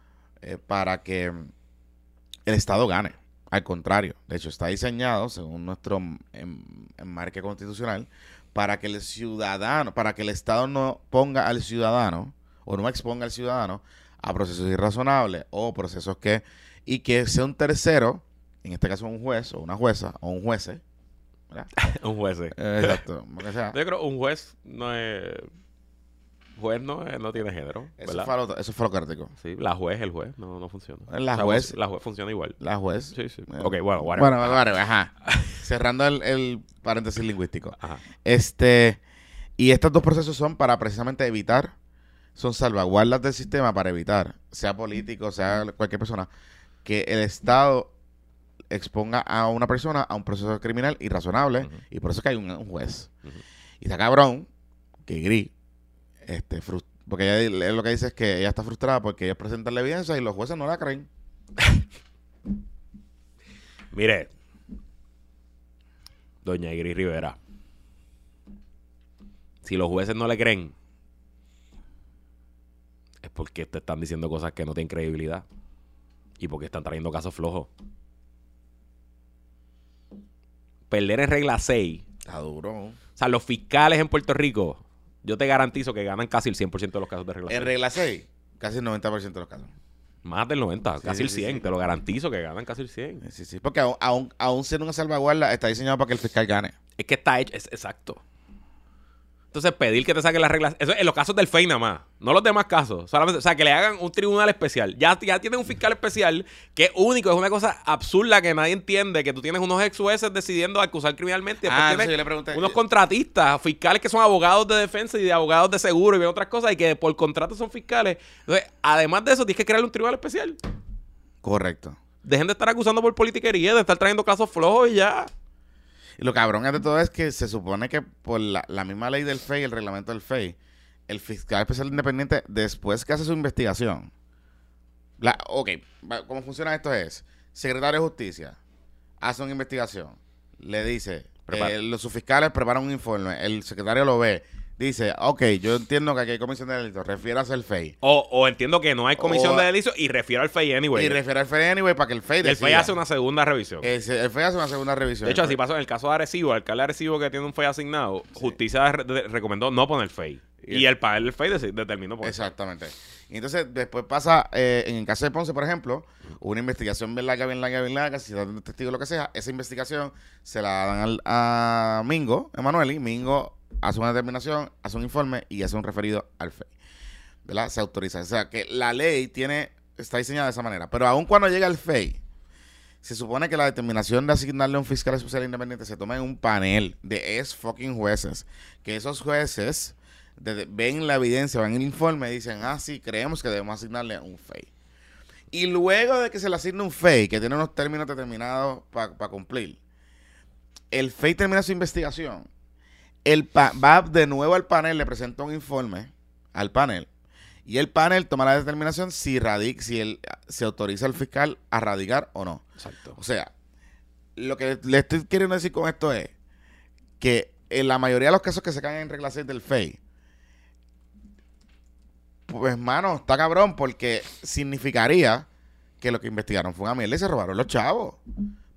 eh, para que el Estado gane. Al contrario, de hecho está diseñado, según nuestro enmarque constitucional, para que el ciudadano, para que el Estado no ponga al ciudadano o no exponga al ciudadano a procesos irrazonables o procesos que y que sea un tercero, en este caso un juez o una jueza o un juez, un juez. exacto. Yo creo un juez no es juez no, eh, no tiene género. Eso fue, lo, eso fue crítico. Sí, la juez, el juez, no, no funciona. La juez. La juez funciona igual. La juez. Sí, sí. ok, bueno, bueno. Bueno, ajá. Cerrando el, el, paréntesis lingüístico. Ajá. Este. Y estos dos procesos son para precisamente evitar, son salvaguardas del sistema para evitar, sea político, sea cualquier persona, que el Estado exponga a una persona a un proceso criminal irrazonable y por eso es que hay un, juez. Y está cabrón que Gris, este, porque ella, lo que dice es que ella está frustrada porque ella presenta la evidencia y los jueces no la creen. Mire, doña Gris Rivera, si los jueces no le creen, es porque te están diciendo cosas que no tienen credibilidad y porque están trayendo casos flojos perder en regla 6. Está duro. O sea, los fiscales en Puerto Rico, yo te garantizo que ganan casi el 100% de los casos de regla 6. En regla 6, casi el 90% de los casos. Más del 90, casi el 100. te lo garantizo que ganan casi el 100. Sí, sí, porque aún, aún siendo una salvaguarda, está diseñado para que el fiscal gane. Es que está hecho, es, exacto. Entonces, pedir que te saquen las reglas. Eso en los casos del FEI nada más. No los demás casos. Solamente, o sea, que le hagan un tribunal especial. Ya, ya tienen un fiscal especial que es único. Es una cosa absurda que nadie entiende. Que tú tienes unos ex jueces decidiendo acusar criminalmente. Ah, sí, le pregunté. Unos contratistas, fiscales que son abogados de defensa y de abogados de seguro y otras cosas. Y que por contrato son fiscales. Entonces, además de eso, tienes que crear un tribunal especial. Correcto. Dejen de estar acusando por politiquería, de estar trayendo casos flojos y ya. Y lo cabrón de todo es que se supone que por la, misma ley del FEI, el reglamento del FEI, el fiscal especial independiente, después que hace su investigación, la, ok, ¿cómo funciona esto? Es, secretario de justicia hace una investigación, le dice, eh, los fiscales preparan un informe, el secretario lo ve, dice, ok, yo entiendo que aquí hay comisión de delitos, refieras al FEI. O, o entiendo que no hay comisión de delitos y refiero al FEI anyway. Y refiere al FEI anyway para que el FEI decida. El FEI hace una segunda revisión. el FEI hace una segunda revisión. De hecho, así pasó en el caso de Arecibo, el alcalde de Arecibo que tiene un FEI asignado, justicia recomendó no poner FEI. Y, el panel del FEI determinó por Exactamente. Y entonces después pasa, eh, en el caso de Ponce, por ejemplo, una investigación bien larga, bien larga, bien larga, si da un testigo lo que sea, esa investigación se la dan al, a Mingo, Emanueli, Mingo hace una determinación, hace un informe y hace un referido al FEI. ¿Verdad? Se autoriza. O sea, que la ley tiene está diseñada de esa manera. Pero aun cuando llega al FEI, se supone que la determinación de asignarle a un fiscal especial independiente se toma en un panel de es fucking jueces. Que esos jueces ven la evidencia, ven el informe y dicen, ah, sí, creemos que debemos asignarle un FEI. Y luego de que se le asigne un FEI, que tiene unos términos determinados para cumplir, el FEI termina su investigación el va de nuevo al panel, le presenta un informe al panel. Y el panel toma la determinación si radic, si él, se autoriza al fiscal a radicar o no. Exacto. O sea, lo que le estoy queriendo decir con esto es que en la mayoría de los casos que se caen en regla 6 del FEI, pues mano, está cabrón porque significaría que lo que investigaron fue una mierda y se robaron los chavos.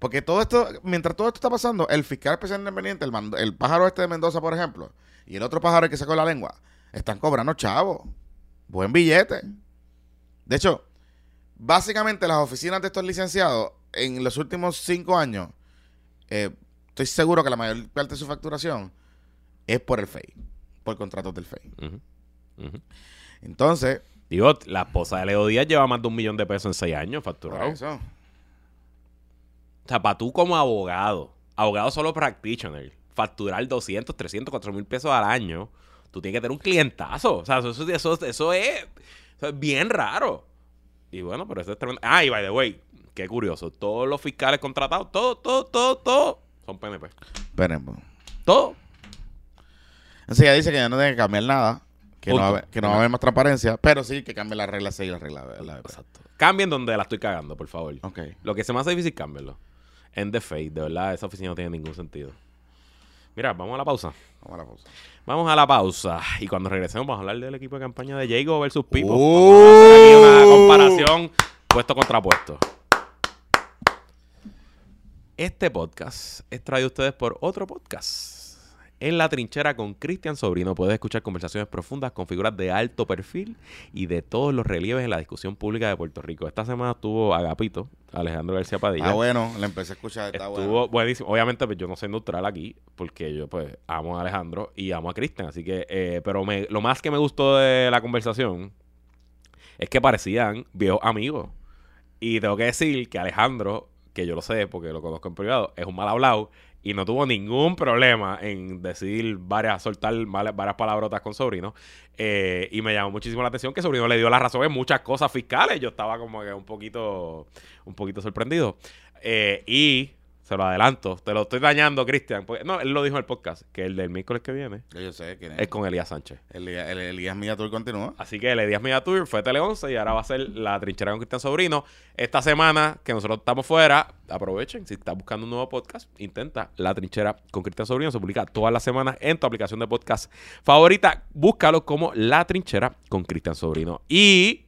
Porque todo esto, mientras todo esto está pasando, el fiscal especial independiente, el, el pájaro este de Mendoza, por ejemplo, y el otro pájaro que sacó la lengua, están cobrando chavos. Buen billete. De hecho, básicamente las oficinas de estos licenciados, en los últimos cinco años, eh, estoy seguro que la mayor parte de su facturación es por el FEI, por contratos del FEI. Entonces. Digo, la esposa de Leo Díaz lleva más de un millón de pesos en seis años facturado. eso. O sea, para tú como abogado, abogado solo practitioner, facturar 200, 300, 400 mil pesos al año, tú tienes que tener un clientazo. O sea, eso, eso, eso, es, bien raro. Y bueno, pero eso es tremendo. Ah, y by the way, qué curioso. Todos los fiscales contratados, todos, todos, todos, todos son PNP. PNP. Todo. Entonces ella dice que ya no tiene que cambiar nada. Que, no va, a haber, que no va a haber más transparencia, pero sí que cambie la regla 6 y la regla, la, Exacto. Cambien donde la estoy cagando, por favor. Ok. Lo que se me hace difícil, cámbienlo en The Fate. De verdad, esa oficina no tiene ningún sentido. Mira, vamos a la pausa. Vamos a la pausa. Vamos a la pausa. Y cuando regresemos, vamos a hablar del equipo de campaña de Jago versus Pipo. Vamos a hacer aquí una uh. comparación puesto contra puesto. Este podcast es traído a ustedes por otro podcast. En la trinchera con Cristian Sobrino puedes escuchar conversaciones profundas con figuras de alto perfil y de todos los relieves en la discusión pública de Puerto Rico. Esta semana estuvo Agapito Alejandro García Padilla. Ah, bueno, le empecé a escuchar. Estuvo buenísimo. Obviamente, pues, yo no soy neutral aquí, porque yo, pues, amo a Alejandro y amo a Cristian. Así que, eh, pero me, lo más que me gustó de la conversación es que parecían viejos amigos. Y tengo que decir que Alejandro, que yo lo sé porque lo conozco en privado, es un mal hablado y no tuvo ningún problema en decir varias, soltar varias palabrotas con Sobrino. Eh, y me llamó muchísimo la atención que Sobrino le dio la razón en muchas cosas fiscales. Yo estaba como que un poquito, un poquito sorprendido. Eh, y te lo adelanto. Te lo estoy dañando, Cristian. No, él lo dijo en el podcast, que el del miércoles que viene. Yo sé quién es. Es con Elías Sánchez. El, el, Elías Mediatour continúa. Así que el Elías Mediatour fue Tele 11 y ahora va a ser la trinchera con Cristian Sobrino. Esta semana que nosotros estamos fuera, aprovechen. Si estás buscando un nuevo podcast, intenta la trinchera con Cristian Sobrino. Se publica todas las semanas en tu aplicación de podcast favorita. Búscalo como la trinchera con Cristian Sobrino. Y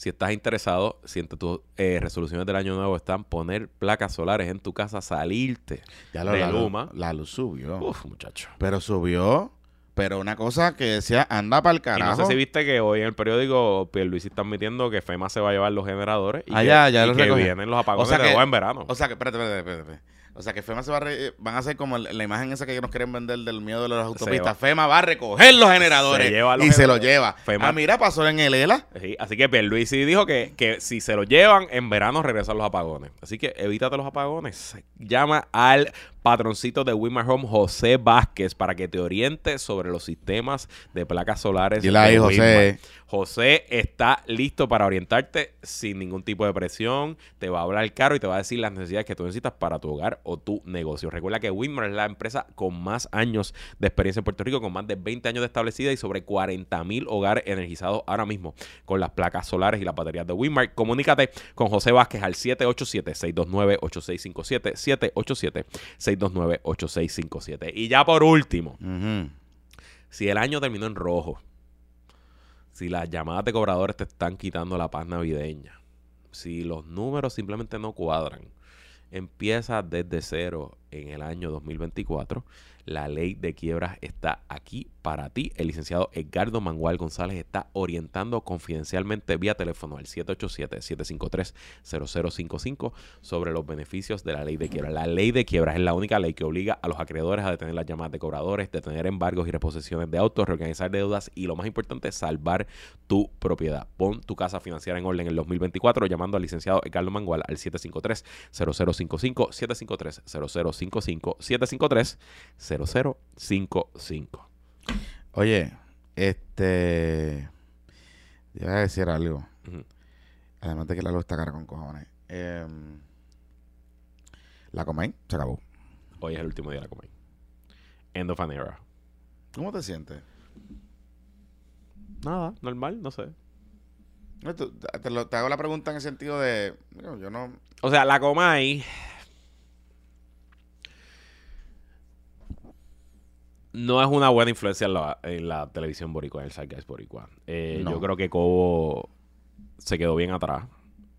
si estás interesado, si entre tus eh, resoluciones del año nuevo están poner placas solares en tu casa, salirte ya lo, de la, Luma. La luz subió. Uf, muchacho. Pero subió. Pero una cosa que decía, anda para el carajo. Y no sé si viste que hoy en el periódico Pierluisi está admitiendo que FEMA se va a llevar los generadores y ah, que, ya, y que vienen los apagones de en verano. O sea que, espérate, espérate, espérate. O sea, que FEMA se va a van a hacer como la imagen esa que nos quieren vender del miedo de las autopistas. FEMA va a recoger los generadores y se los lleva. Ah, mira, pasó en el ELA. Sí, así que Pierluisi dijo que, que si se lo llevan, en verano regresan los apagones. Así que evítate los apagones. Llama al patroncito de Wimar Home, José Vázquez, para que te oriente sobre los sistemas de placas solares. Y la José. José está listo para orientarte sin ningún tipo de presión. Te va a hablar caro y te va a decir las necesidades que tú necesitas para tu hogar o tu negocio. Recuerda que Wimar es la empresa con más años de experiencia en Puerto Rico, con más de 20 años de establecida y sobre 40 mil hogares energizados ahora mismo con las placas solares y las baterías de Wimar. Comunícate con José Vázquez al 787-629-8657. 787 629-8657. Y ya por último, si el año terminó en rojo, si las llamadas de cobradores te están quitando la paz navideña, si los números simplemente no cuadran, empieza desde cero en el año 2024 la ley de quiebras está aquí para ti. El licenciado Edgardo Mangual González está orientando confidencialmente vía teléfono al 787-753-0055 sobre los beneficios de la ley de quiebras. La ley de quiebras es la única ley que obliga a los acreedores a detener las llamadas de cobradores, detener embargos y reposiciones de autos, reorganizar deudas y lo más importante, salvar tu propiedad. Pon tu casa financiera en orden en el 2024 llamando al licenciado Edgardo Mangual al 753-0055, 753-0055, 753 0055. Oye, este. Yo voy a decir algo. Además de que la luz está cara con cojones. Em, la Comay se acabó. Hoy es el último día de la Comay. End of an era. ¿Cómo te sientes? Nada, normal, no sé. te, te, hago la pregunta en el sentido de. Yo no. O sea, la Comay no es una buena influencia en la, televisión boricua, en el Zeitgeist boricua. Eh, yo creo que Cobo se quedó bien atrás.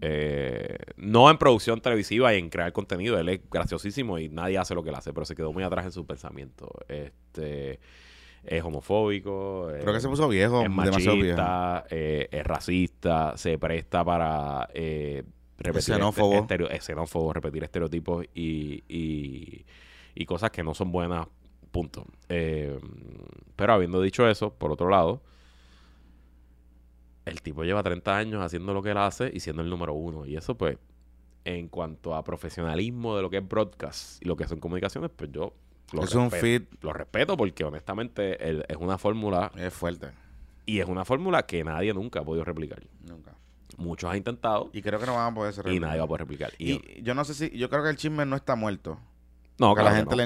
Eh, no en producción televisiva y en crear contenido. Él es graciosísimo y nadie hace lo que él hace, pero se quedó muy atrás en su pensamiento. Este es homofóbico. Creo que se puso viejo, es machista, eh, es racista, se presta para repetir xenófobo. xenófobo, repetir estereotipos y, y, y cosas que no son buenas Punto. Eh, pero habiendo dicho eso, por otro lado, el tipo lleva 30 años haciendo lo que él hace y siendo el número uno. Y eso, pues, en cuanto a profesionalismo de lo que es broadcast y lo que son comunicaciones, pues yo lo, es respeto, un fit. lo respeto porque honestamente es una fórmula. Es fuerte. Y es una fórmula que nadie nunca ha podido replicar. Nunca. Muchos han intentado. Y creo que no van a poder replicar. Y nadie va a poder replicar. y yo no sé si. Yo creo que el chisme no está muerto. No, a la, gente le,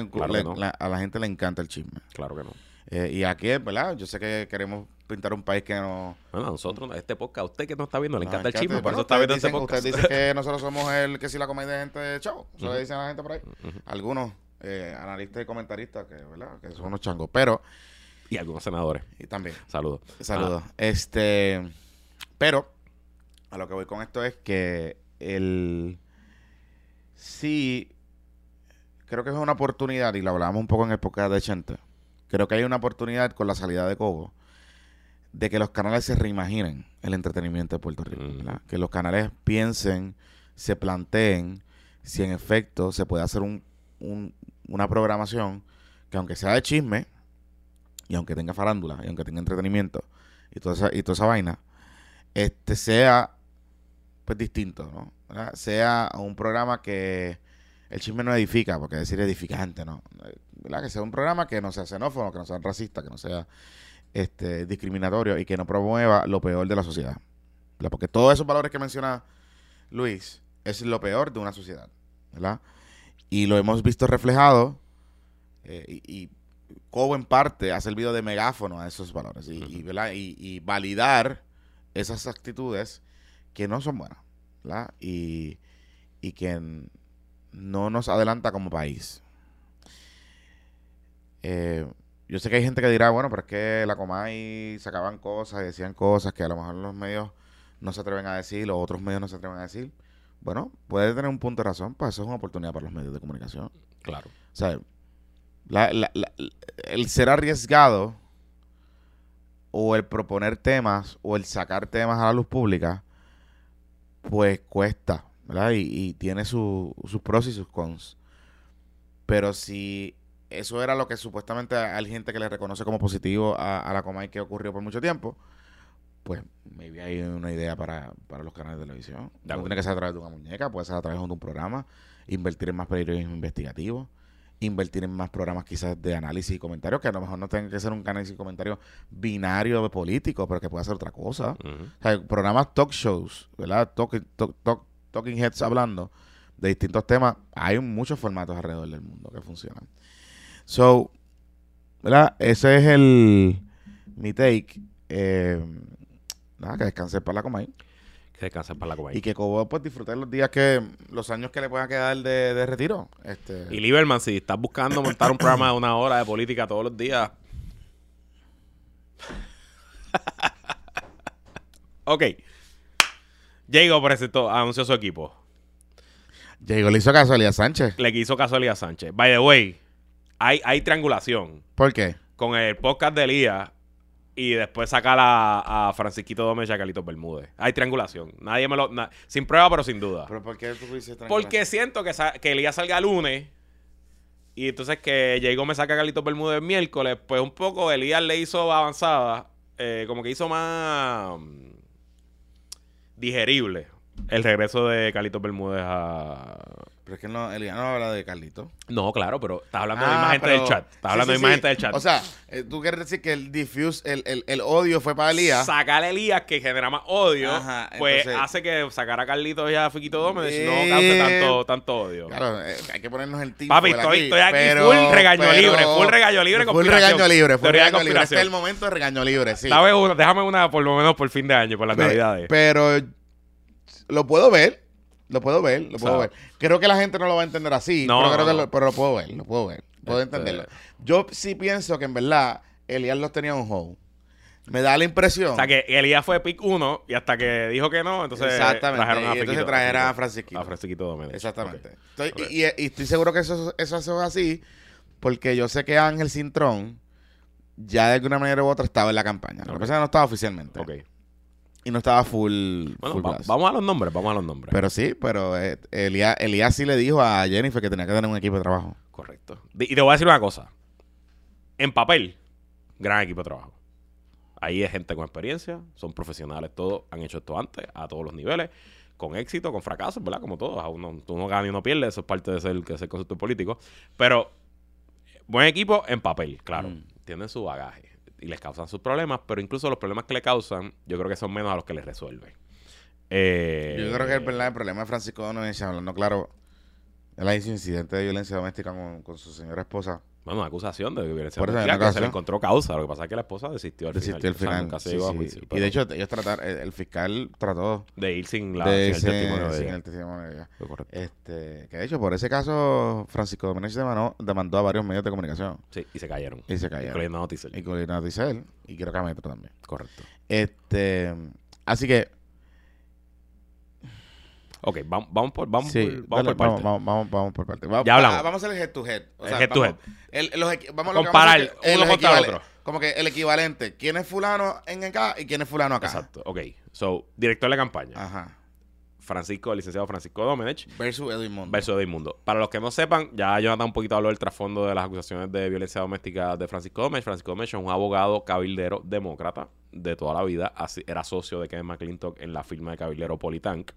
a la gente le encanta el chisme. Claro que no. Eh, y aquí, ¿verdad? Yo sé que queremos pintar un país que no... Bueno, a nosotros, este podcast, a usted que no está viendo, le encanta, el chisme, por eso está viendo este podcast. Usted dice que nosotros somos el que si la comedia de gente chavo. Eso le dicen a la gente por ahí. Algunos eh, analistas y comentaristas que, ¿verdad? Que son unos changos. Pero... Y algunos senadores. Y también. Saludos. Saludos. Ah. Este... Pero, a lo que voy con esto es que el... Sí creo que es una oportunidad, y lo hablábamos un poco en época de Chente, creo que hay una oportunidad con la salida de Cobo de que los canales se reimaginen el entretenimiento de Puerto Rico. Que los canales piensen, se planteen si en efecto se puede hacer un, una programación que aunque sea de chisme, y aunque tenga farándula, y aunque tenga entretenimiento, y toda esa, y toda esa vaina, este sea pues distinto, ¿no? Sea un programa que el chisme no edifica, porque decir edificante, ¿no? ¿verdad? Que sea un programa que no sea xenófono, que no sea racista, que no sea este, discriminatorio y que no promueva lo peor de la sociedad. Porque todos esos valores que menciona Luis es lo peor de una sociedad, ¿verdad? Y lo hemos visto reflejado eh, y, y Cobo en parte ha servido de megáfono a esos valores y, y, validar esas actitudes que no son buenas ¿verdad? Y, y que no nos adelanta como país. Eh, yo sé que hay gente que dirá, bueno, pero es que la Comay sacaban cosas y decían cosas que a lo mejor los medios no se atreven a decir, los otros medios no se atreven a decir. Bueno, puede tener un punto de razón, pues eso es una oportunidad para los medios de comunicación. Claro. O sea, el ser arriesgado o el proponer temas o el sacar temas a la luz pública, pues cuesta, ¿verdad? Y, tiene sus pros y sus cons. Pero si eso era lo que supuestamente hay gente que le reconoce como positivo a, la Comay que ocurrió por mucho tiempo, pues maybe hay una idea para, los canales de televisión. No tiene que ser a través de una muñeca, puede ser a través de un programa, invertir en más periodismo investigativo, invertir en más programas quizás de análisis y comentarios, que a lo mejor no tenga que ser un análisis y comentario binario político, pero que pueda ser otra cosa. o sea, programas talk shows, ¿verdad? Talking heads hablando de distintos temas. Hay muchos formatos alrededor del mundo que funcionan. So, ¿verdad? Ese es el mi take. Eh, nada, que descanse para la Comay. Que descanse para la Comay. Y que Cobo pues disfrutar los días que, los años que le pueda quedar de, retiro. Este. Y Lieberman, si estás buscando montar un programa de una hora de política todos los días. ok. Diego presentó, anunció su equipo. Diego le hizo caso a Elías Sánchez. Le hizo caso a Elías Sánchez. By the way, hay, hay triangulación. ¿Por qué? Con el podcast de Elías y después sacar a, a Francisquito Gómez y a Carlitos Bermúdez. Hay triangulación. Nadie me lo. sin prueba, pero sin duda. ¿Pero por qué tú dices Porque siento que, que Elías salga lunes. Y entonces que Jay Gómez saca a Carlitos Bermúdez el miércoles. Pues un poco Elías le hizo avanzada. Eh, como que hizo más. Digerible. El regreso de Carlitos Bermúdez a pero es que no, Elías no habla de Carlito. No, claro, pero estás hablando de más ah, gente del chat. Estás hablando de más gente del chat. O sea, eh, tú quieres decir que el diffuse, el, el, el odio fue para Elías. Sacar a Elías, que genera más odio, pues hace que sacar a Carlito y a Fiquito Gómez no cause tanto, tanto odio. Claro, eh, hay que ponernos el tipo. Papi, estoy aquí, estoy aquí full regaño libre, full regaño libre. Full regaño libre, full regaño libre. Este es el momento de regaño libre, sí. déjame una por lo menos por fin de año, por las navidades. Pero lo puedo ver. Lo puedo ver, lo puedo ver. Creo que la gente no lo va a entender así, no, pero, lo, pero lo puedo ver, lo puedo ver, puedo este, entenderlo. Yo sí pienso que en verdad Elías los tenía un hold. Me da la impresión. O sea, que Elías fue pick uno y hasta que dijo que no, entonces Exactamente. trajeron a, y entonces trajeron a Francisquito. A Francisquito Exactamente. y, estoy seguro que eso, eso es así porque yo sé que Ángel Cintrón ya de alguna manera u otra estaba en la campaña. Lo que pasa es que no estaba oficialmente. Ok y no estaba full. vamos a los nombres, vamos a los nombres. Pero sí, pero eh, Elías, sí le dijo a Jennifer que tenía que tener un equipo de trabajo. Correcto. Y te voy a decir una cosa. En papel, gran equipo de trabajo. Ahí es gente con experiencia, son profesionales, todos han hecho esto antes, a todos los niveles, con éxito, con fracasos, ¿verdad? Como todos. Uno, tú no ganas y uno pierde, eso es parte de ser, que ser concepto político. Pero, buen equipo en papel, claro. Mm. Tienen su bagaje y les causan sus problemas, pero incluso los problemas que le causan, yo creo que son menos a los que les resuelven. Eh, yo creo que el, el problema de Francisco Donovan, hablando claro, él hizo incidente de violencia doméstica con, con su señora esposa. Bueno, una acusación de violencia doméstica que se le encontró causa. Lo que pasa es que la esposa desistió al desistió final. al final. y de hecho, ellos trataron, el, fiscal trató de ir sin, la, sin el testimonio de sin el testimonio de ella. Este, que de hecho, por ese caso, Francisco Domínguez demandó, demandó a varios medios de comunicación. Sí, y se cayeron. Y se cayeron. Incluyendo Noticel. Incluyendo Noticel. Y creo que a Metro también. Correcto. Este, así que Ok, vamos, vamos por, vamos por, vamos, por parte. Vamos, vamos, vamos, por parte. ya hablamos. vamos a hacer el head to head. O sea, el head to head. El, los, vamos Comparar uno contra el otro. como que el equivalente. ¿Quién es fulano en acá y quién es fulano acá? Exacto. Ok. So, director de campaña. Ajá. Francisco, el licenciado Francisco Domenech. Versus Edwin Mundo. Versus Edwin Mundo. Para los que no sepan, ya Jonathan un poquito habló del trasfondo de las acusaciones de violencia doméstica de Francisco Domenech. Francisco Domenech es un abogado cabildero demócrata de toda la vida. Así, era socio de Kevin McClintock en la firma de cabildero Politank.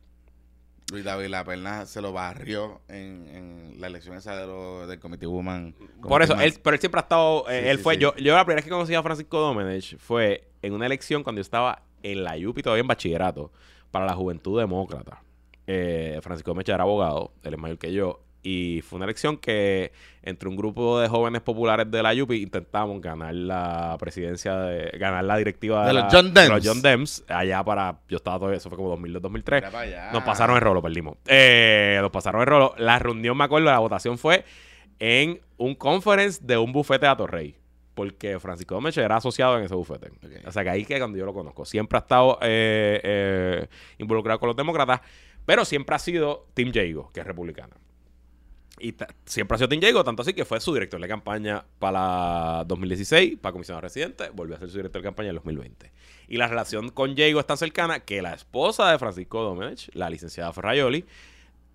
Luis David La Perna se lo barrió en, la elección esa de del Comité Woman. Por eso, él, pero él siempre ha estado. Eh, él fue. Yo, yo la primera vez que conocí a Francisco Domenech fue en una elección cuando yo estaba en la UPI todavía en bachillerato para la Juventud Demócrata. Eh, Francisco Mecha era abogado, él es mayor que yo, y fue una elección que entre un grupo de jóvenes populares de la UPI intentamos ganar la presidencia, de, ganar la directiva de, los, John Dems. John Dems. Allá para, yo estaba todavía, eso fue como 2002-2003. Nos pasaron el rolo, perdimos. Eh, nos pasaron el rolo. La reunión, me acuerdo, la votación fue en un conference de un bufete de Atorrey porque Francisco Gómez era asociado en ese bufete. O sea que ahí que cuando yo lo conozco. Siempre ha estado eh, eh, involucrado con los demócratas, pero siempre ha sido Tim Jago, que es republicano. Y siempre ha sido Tim Jago, tanto así que fue su director de campaña para 2016, para comisionado residente, volvió a ser su director de campaña en 2020. Y la relación con Jago es tan cercana que la esposa de Francisco Domech, la licenciada Ferrayoli,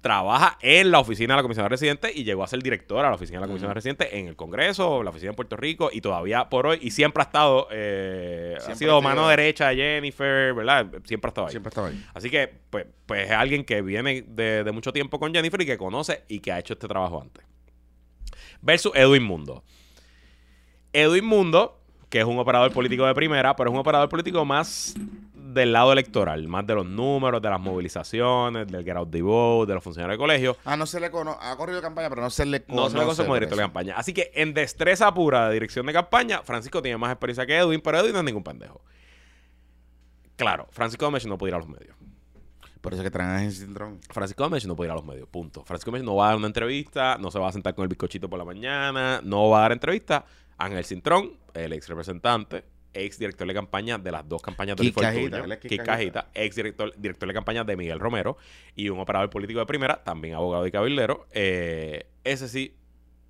trabaja en la oficina de la Comisión de Residentes y llegó a ser directora de la oficina de la Comisión de Residentes en el Congreso, la oficina en Puerto Rico y todavía por hoy, y siempre ha estado, eh, ha sido mano derecha de Jennifer, ¿verdad? Siempre ha estado ahí. Siempre ha estado ahí. Así que, pues, pues es alguien que viene de, mucho tiempo con Jennifer y que conoce y que ha hecho este trabajo antes. Versus Edwin Mundo. Edwin Mundo, que es un operador político de primera, pero es un operador político más del lado electoral, más de los números, de las movilizaciones, del get out the vote, de los funcionarios de colegio. Ah, no se le conoce, ha corrido campaña, pero no se le conoce. No se le conoce como director de campaña. Así que en destreza pura de dirección de campaña, Francisco tiene más experiencia que Edwin, pero Edwin no es ningún pendejo. Claro, Francisco Gómez no puede ir a los medios. Por eso que traen a Cintrón. Francisco Gómez no puede ir a los medios, punto. Francisco Gómez no va a dar una entrevista, no se va a sentar con el bizcochito por la mañana, no va a dar entrevista. Ángel Cintrón, el ex representante, ex director de campaña de las dos campañas de Kik Cajita, ex director, director de campaña de Miguel Romero y un operador político de primera, también abogado y cabildero. Eh, ese sí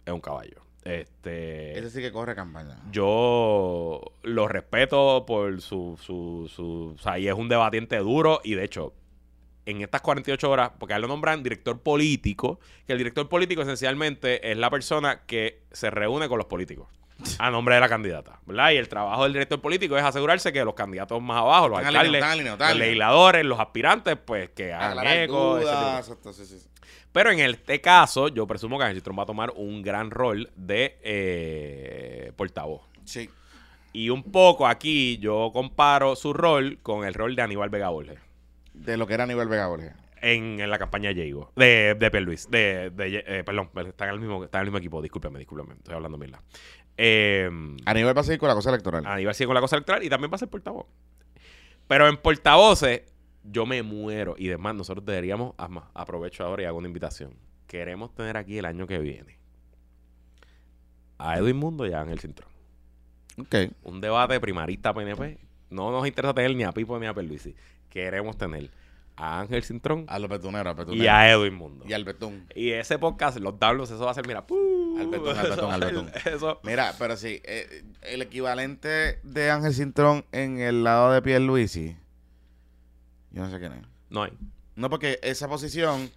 es un caballo. Este, ese sí que corre campaña. Yo lo respeto por su, su, su... O sea, y es un debatiente duro y de hecho en estas 48 horas, porque a él lo nombran director político, que el director político esencialmente es la persona que se reúne con los políticos a nombre de la candidata, ¿verdad? Y el trabajo del director político es asegurarse que los candidatos más abajo, los alcaldes, los legisladores, los aspirantes, pues que hagan eco. Pero en este caso, yo presumo que Ángel va a tomar un gran rol de eh, portavoz. Sí. Y un poco aquí yo comparo su rol con el rol de Aníbal Vega Borges. De lo que era Aníbal Vega Borges. En, la campaña de Diego. De, de Luis. De, de eh, perdón, está en, el mismo, está en el mismo equipo. Discúlpeme, discúlpeme. Estoy hablando mierda. Eh, Aníbal va a seguir con la cosa electoral. Aníbal va a seguir con la cosa electoral y también va a ser portavoz. Pero en portavoces, yo me muero. Y demás, nosotros deberíamos, aprovecho ahora y hago una invitación. Queremos tener aquí el año que viene a Edwin Mundo y a Ángel Cintrón. Ok. Un debate primarista PNP. No nos interesa tener ni a Pipo ni a Perluisi. Queremos tener a Ángel Cintrón. A los betuneros, a Y a Edwin Mundo. Y al betún. Y ese podcast, los downloads, eso va a ser, mira, Al betún, al betún, al betún. Eso. Mira, pero sí, eh, el equivalente de Ángel Cintrón en el lado de Pierluisi, yo no sé quién es. No hay. No, porque esa posición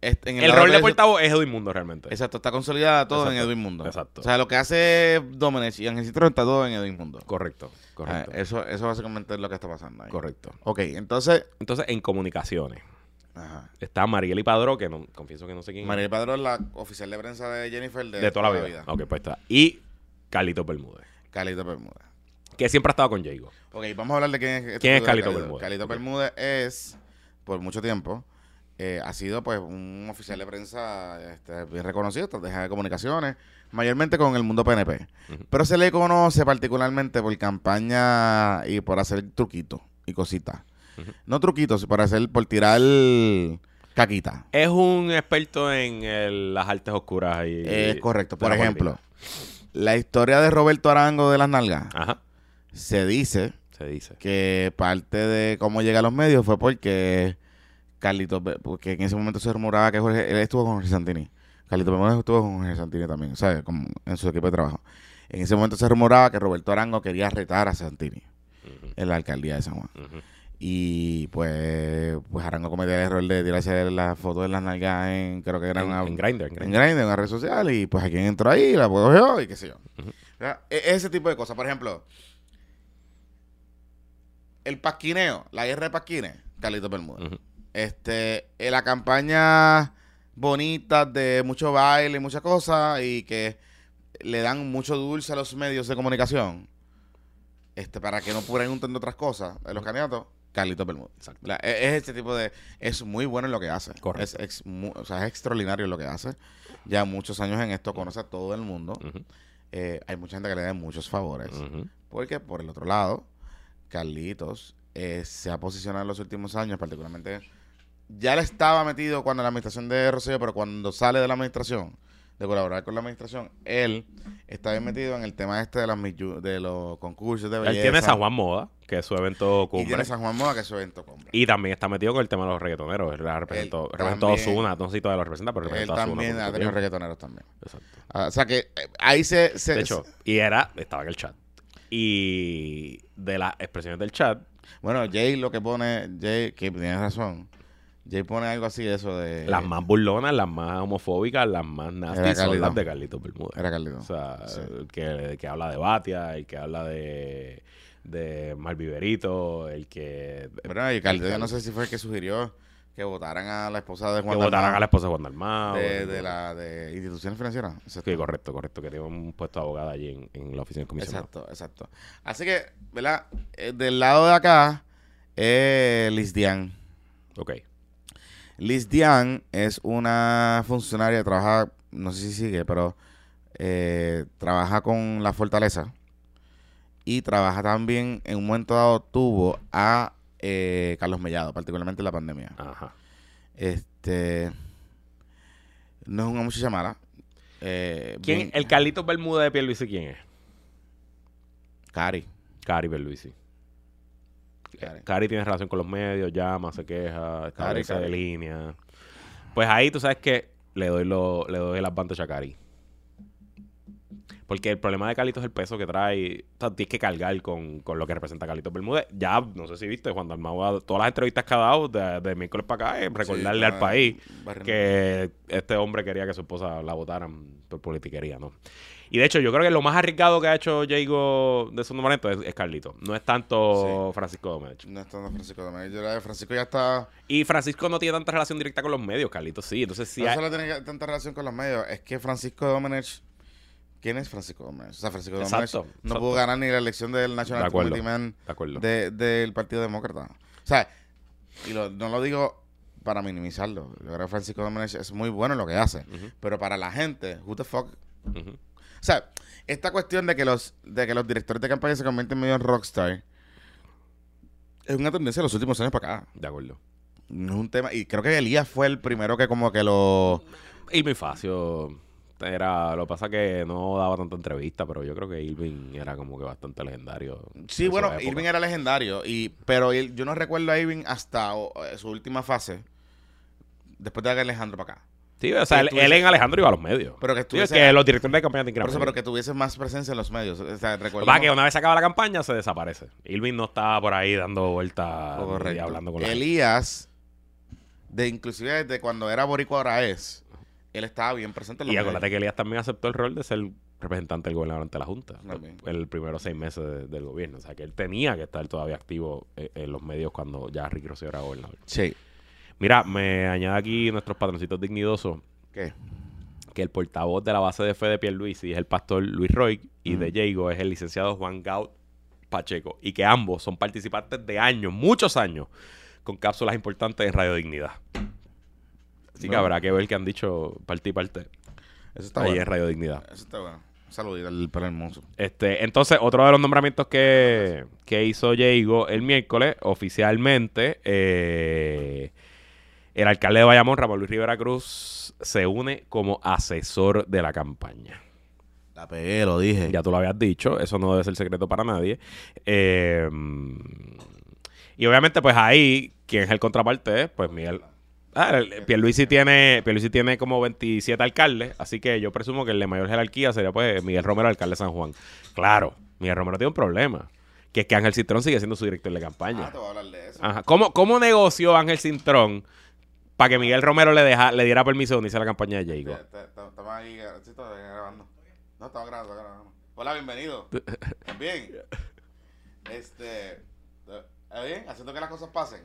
el, rol de, portavoz es Edwin Mundo realmente. Exacto, está consolidada todo en Edwin Mundo. Exacto. O sea, lo que hace Domenech y Ángel Cintrón está todo en Edwin Mundo. Correcto, correcto. Ah, eso, eso básicamente es lo que está pasando ahí. Correcto. Ok, entonces... Entonces, en comunicaciones. Ajá. Está Marieli Padró, que no, confieso que no sé quién Marieli Padró es la oficial de prensa de Jennifer de, toda, la vida. Ok, pues está. Y Carlito Bermúdez. Carlito Bermúdez. Que siempre ha estado con Jago. Ok, vamos a hablar de quién es. Este ¿Quién es Carlito, Bermúdez? Carlito Bermúdez es, por mucho tiempo, eh, ha sido pues un oficial de prensa este, bien reconocido, estrategia de comunicaciones, mayormente con el mundo PNP. Pero se le conoce particularmente por campaña y por hacer truquitos y cositas. No truquitos, por hacer, por tirar caquita. Es un experto en las artes oscuras. Y, es correcto. Por ejemplo, la historia de Roberto Arango de las nalgas. Se dice, se dice que parte de cómo llega a los medios fue porque Carlitos, porque en ese momento se rumoraba que Jorge, él estuvo con Jorge Santini. Carlitos Bermúdez estuvo con Jorge Santini también, ¿sabes? Como en su equipo de trabajo. En ese momento se rumoraba que Roberto Arango quería retar a Santini en la alcaldía de San Juan. Y pues, pues Arango cometió el error de tirarse la foto de las nalgas en, creo que era en, una, en Grindr, en, en una red social. Y pues a quien entró ahí, la yo y qué sé yo. E, ese tipo de cosas. Por ejemplo, el pasquineo, la guerra de pasquines, Carlito Bermúdez. Este, en la campaña bonita de mucho baile y muchas cosas y que le dan mucho dulce a los medios de comunicación este para que no pregunten de otras cosas de los candidatos Carlito Bermúdez. E, es, este tipo de... Es muy bueno en lo que hace. Es, es, o sea, es extraordinario en lo que hace. Ya muchos años en esto, conoce a todo el mundo. Eh, hay mucha gente que le da muchos favores. Porque, por el otro lado, Carlitos eh, se ha posicionado en los últimos años, particularmente... Ya le estaba metido cuando la administración de Rosselló, pero cuando sale de la administración de colaborar con la administración, él está bien metido en el tema este de, las, de los concursos de belleza. Él tiene San Juan Moda, que es su evento cumbre. Y tiene San Juan Moda, que es su evento cumbre. Y también está metido con el tema de los reggaetoneros. Él representó, representó a Osuna, no sé si todavía lo representa, pero representó él también ha tenido reggaetoneros también. Exacto. Ah, o sea que eh, ahí se, se... De hecho, y era, estaba en el chat. Y de las expresiones del chat... Bueno, Jay lo que pone, Jay, que tiene razón Jay pone algo así de eso de... Las más burlonas, las más homofóbicas, las más nasty son las de Carlitos Bermúdez. Era Carlitos. O sea, el que, que habla de Batia, el que habla de, de Malviverito, el que... Bueno, y Carlitos, yo no sé si fue el que sugirió que votaran a la esposa de Juan Que votaran a la esposa de Juan Dalmao. De, de, la de instituciones financieras. Sí, correcto, correcto. Que tiene un puesto de abogada allí en, en la oficina de comisión. Exacto, exacto. Así que, ¿verdad? Eh, del lado de acá, eh, Lisdian. Ok. Liz Dian es una funcionaria, trabaja, no sé si sigue, pero eh, trabaja con la Fortaleza y trabaja también, en un momento dado, tuvo a eh, Carlos Mellado, particularmente en la pandemia. Ajá. Este. No es una muchacha mala. Eh, ¿Quién, el Carlitos Bermuda de Pierluisi, quién es? Cari. Cari Pierluisi. Cari. tiene relación con los medios, llama, se queja, establece de línea. Pues ahí tú sabes que le doy lo, le doy el advantage a Cari. Porque el problema de Carlitos es el peso que trae. O sea, tienes que cargar con, lo que representa Carlitos Bermúdez. Ya, no sé si viste, Juan Dalmau, todas las entrevistas que ha dado de, miércoles para acá, es recordarle al país que este hombre quería que su esposa la votaran por politiquería, ¿no? Y de hecho, yo creo que lo más arriesgado que ha hecho Jago de esos momentos es, es, Carlito. No es tanto Francisco Domenech. No es tanto Francisco Domenech. Yo Francisco ya está. Y Francisco no tiene tanta relación directa con los medios, Carlito sí. Entonces sí. No solo tiene tanta relación con los medios, es que Francisco Domenech. ¿Quién es Francisco Domenech? O sea, Francisco Domenech no pudo ganar ni la elección del National Committee Man de del Partido Demócrata. O sea, y no lo digo para minimizarlo. Yo creo que Francisco Domenech es muy bueno en lo que hace. Pero para la gente, who the fuck o sea, esta cuestión de que los, de que los directores de campaña se convierten medio en rockstar es una tendencia de los últimos años para acá. De acuerdo. No es un tema. Y creo que Elías fue el primero que como que lo. Y muy fácil. Era, lo que pasa que no daba tanta entrevista, pero yo creo que Irving era como que bastante legendario. Sí, bueno, Irving era legendario, y pero yo no recuerdo a Irving hasta su última fase, después de que Alejandro para acá. Sí, o sea, él, en Alejandro iba a los medios. Pero que estuviese... que los directores de campaña tienen que Pero que tuviese más presencia en los medios. O sea, recuerdo. que una vez se acaba la campaña, se desaparece. Irving no estaba por ahí dando vueltas y hablando con la Elías, de inclusive desde cuando era Boricua ahora es, él estaba bien presente en Y acuérdate que Elías también aceptó el rol de ser representante del gobernador ante la Junta. El primero seis meses del gobierno. O sea, que él tenía que estar todavía activo en, en los medios cuando ya Ricky Rosselló era gobernador. Sí. Mira, me añade aquí nuestros patroncitos dignidosos. ¿Qué? Que el portavoz de la base de fe de Pierluisi es el pastor Luis Roy y de Jago es el licenciado Juan Gaut Pacheco. Y que ambos son participantes de años, muchos años, con cápsulas importantes en Radio Dignidad. Así que habrá que ver qué han dicho parte y parte. Eso está Ahí en Radio Dignidad. Eso está bueno. Saludito al para hermoso. Este, entonces, otro de los nombramientos que, que hizo Jago el miércoles, oficialmente, eh, el alcalde de Bayamón, Ramón Luis Rivera Cruz, se une como asesor de la campaña. La pegué, lo dije. Ya tú lo habías dicho, eso no debe ser secreto para nadie. Eh, y obviamente, pues ahí, quien es el contraparte? Pues Miguel, Ah, Pierluisi tiene, Pierluisi tiene como 27 alcaldes, así que yo presumo que el de mayor jerarquía sería pues Miguel Romero, alcalde de San Juan. Claro, Miguel Romero tiene un problema, que es que Ángel Cintrón sigue siendo su director de campaña. Ah, te voy a hablar de eso. Ajá. ¿Cómo, ¿Cómo negoció Ángel Cintrón para que Miguel Romero le, deja, le diera permiso de unirse a la campaña de Jacob? Estamos ahí grabando. No, estamos grabando, grabando. Hola, bienvenido. Bien. Este... ¿Está bien? Haciendo que las cosas pasen.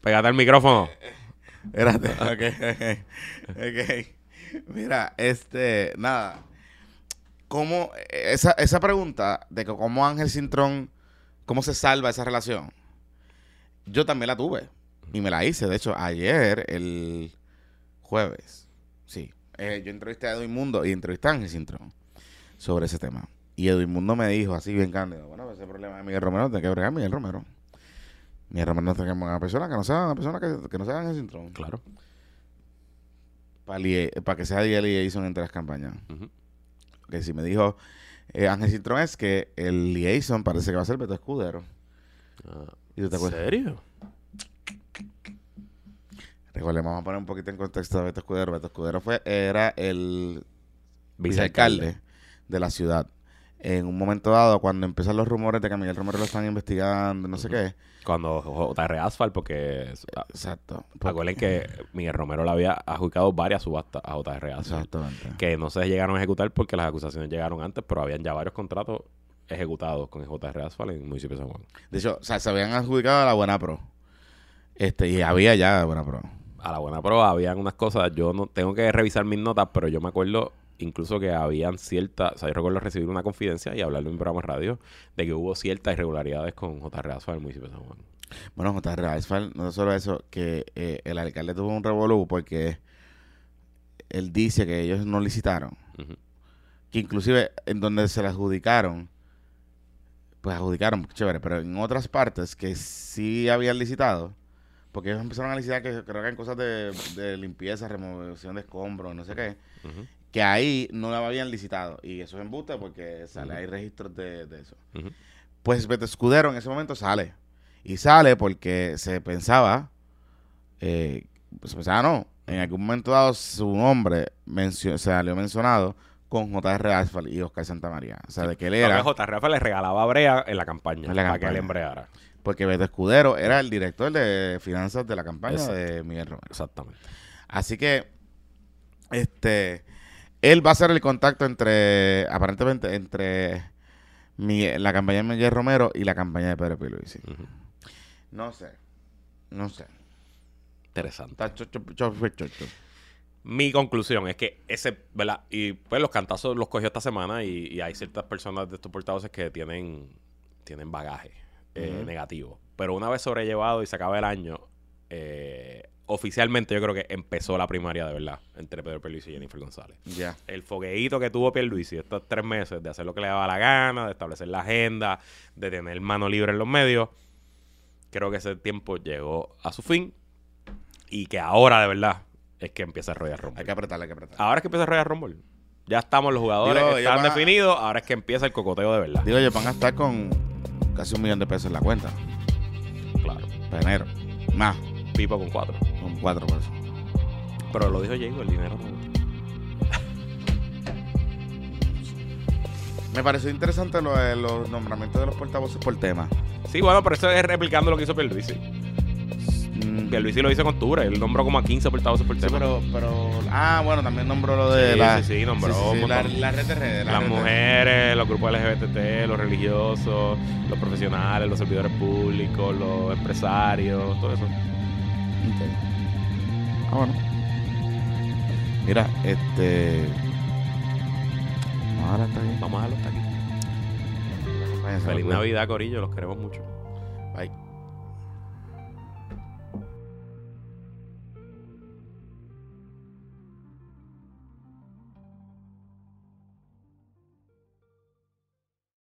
Pégate al micrófono. Espérate. ok, ok. Mira, este, nada. ¿Cómo, esa, esa pregunta de que cómo Ángel Cintrón, cómo se salva esa relación? Yo también la tuve. Y me la hice. De hecho, ayer, el jueves, sí. Eh, yo entrevisté a Edwin Mundo y entrevisté a Ángel Cintrón sobre ese tema. Y Edwin Mundo me dijo así bien cándido, bueno, ese problema de Miguel Romero, tiene que bregar Miguel Romero. Mi hermano no tenemos una persona que no sea una persona que, que no sea el síndrome. Claro. Para que sea liaison entre las campañas. Que si me dijo eh, Ángel Cintrón es que el liaison parece que va a ser Beto Escudero. Ah, ¿En serio? Recordemos, vamos a poner un poquito en contexto de Beto Escudero. Beto Escudero fue, era el vicealcalde de la ciudad en un momento dado, cuando empiezan los rumores de que a Miguel Romero lo están investigando, no sé qué. Cuando JR Asphalt, porque. Ah, Exacto. Recuerden que Miguel Romero le había adjudicado varias subastas a JR Asphalt. Exactamente. Que no se llegaron a ejecutar porque las acusaciones llegaron antes, pero habían ya varios contratos ejecutados con el JR Asphalt en el municipio de San Juan. De hecho, o sea, se habían adjudicado a la Buena Pro. Este, y había ya Buena Pro. A la Buena Pro habían unas cosas, yo no tengo que revisar mis notas, pero yo me acuerdo incluso que habían ciertas, o sea, yo recuerdo recibir una confidencia y hablarlo en un programa de radio de que hubo ciertas irregularidades con JR Asfal en el municipio de San Juan. Bueno, JR Asfal, no solo eso, que eh, el alcalde tuvo un revolú porque él dice que ellos no licitaron. Que inclusive en donde se le adjudicaron, pues adjudicaron, chévere, pero en otras partes que sí habían licitado, porque ellos empezaron a licitar que creo que en cosas de, limpieza, remoción de escombros, no sé qué que ahí no la habían licitado. Y eso es embuste porque sale, hay registros de, eso. Pues Beto Escudero en ese momento sale. Y sale porque se pensaba, eh, se pensaba no, en algún momento dado su nombre se salió mencionado con J.R. Asfal y Oscar Santamaría. O sea, de que él era... J.R. Asfal le regalaba brea en la campaña, para que él embreara. Porque Beto Escudero era el director de finanzas de la campaña de Miguel Romero. Exactamente. Así que, este él va a ser el contacto entre, aparentemente, entre la campaña de Miguel Romero y la campaña de Pedro Pierluisi. No sé. No sé. Interesante. Mi conclusión es que ese, ¿verdad? Y pues los cantazos los cogió esta semana y, hay ciertas personas de estos portavoces que tienen, tienen bagaje eh, negativo. Pero una vez sobrellevado y se acaba el año, eh, oficialmente yo creo que empezó la primaria de verdad entre Pedro Pierluisi y Jennifer González. Ya. El fogueíto que tuvo Pierluisi estos tres meses de hacer lo que le daba la gana, de establecer la agenda, de tener mano libre en los medios, creo que ese tiempo llegó a su fin y que ahora de verdad es que empieza a Royal Rumble. Hay que apretar, hay que apretar. Ahora es que empieza a Royal Rumble. Ya estamos los jugadores están definidos, ahora es que empieza el cocoteo de verdad. Digo, ellos van a estar con casi un millón de pesos en la cuenta. Claro. Para Más. Pipo con cuatro. Con cuatro pesos. Pero lo dijo Diego, el dinero Me pareció interesante lo de los nombramientos de los portavoces por tema. Sí, bueno, pero eso es replicando lo que hizo Pierluisi. Mm. Pierluisi lo hizo en octubre. Él nombró como a 15 portavoces por tema. pero, pero... Ah, bueno, también nombró lo de sí, la... Sí, sí, nombró... la, red de redes. las mujeres, los grupos LGBT, los religiosos, los profesionales, los servidores públicos, los empresarios, todo eso. Ah, bueno. Mira, este. Vamos a hasta aquí. Vamos a hasta aquí. Feliz Navidad, Corillo. Los queremos mucho. Bye.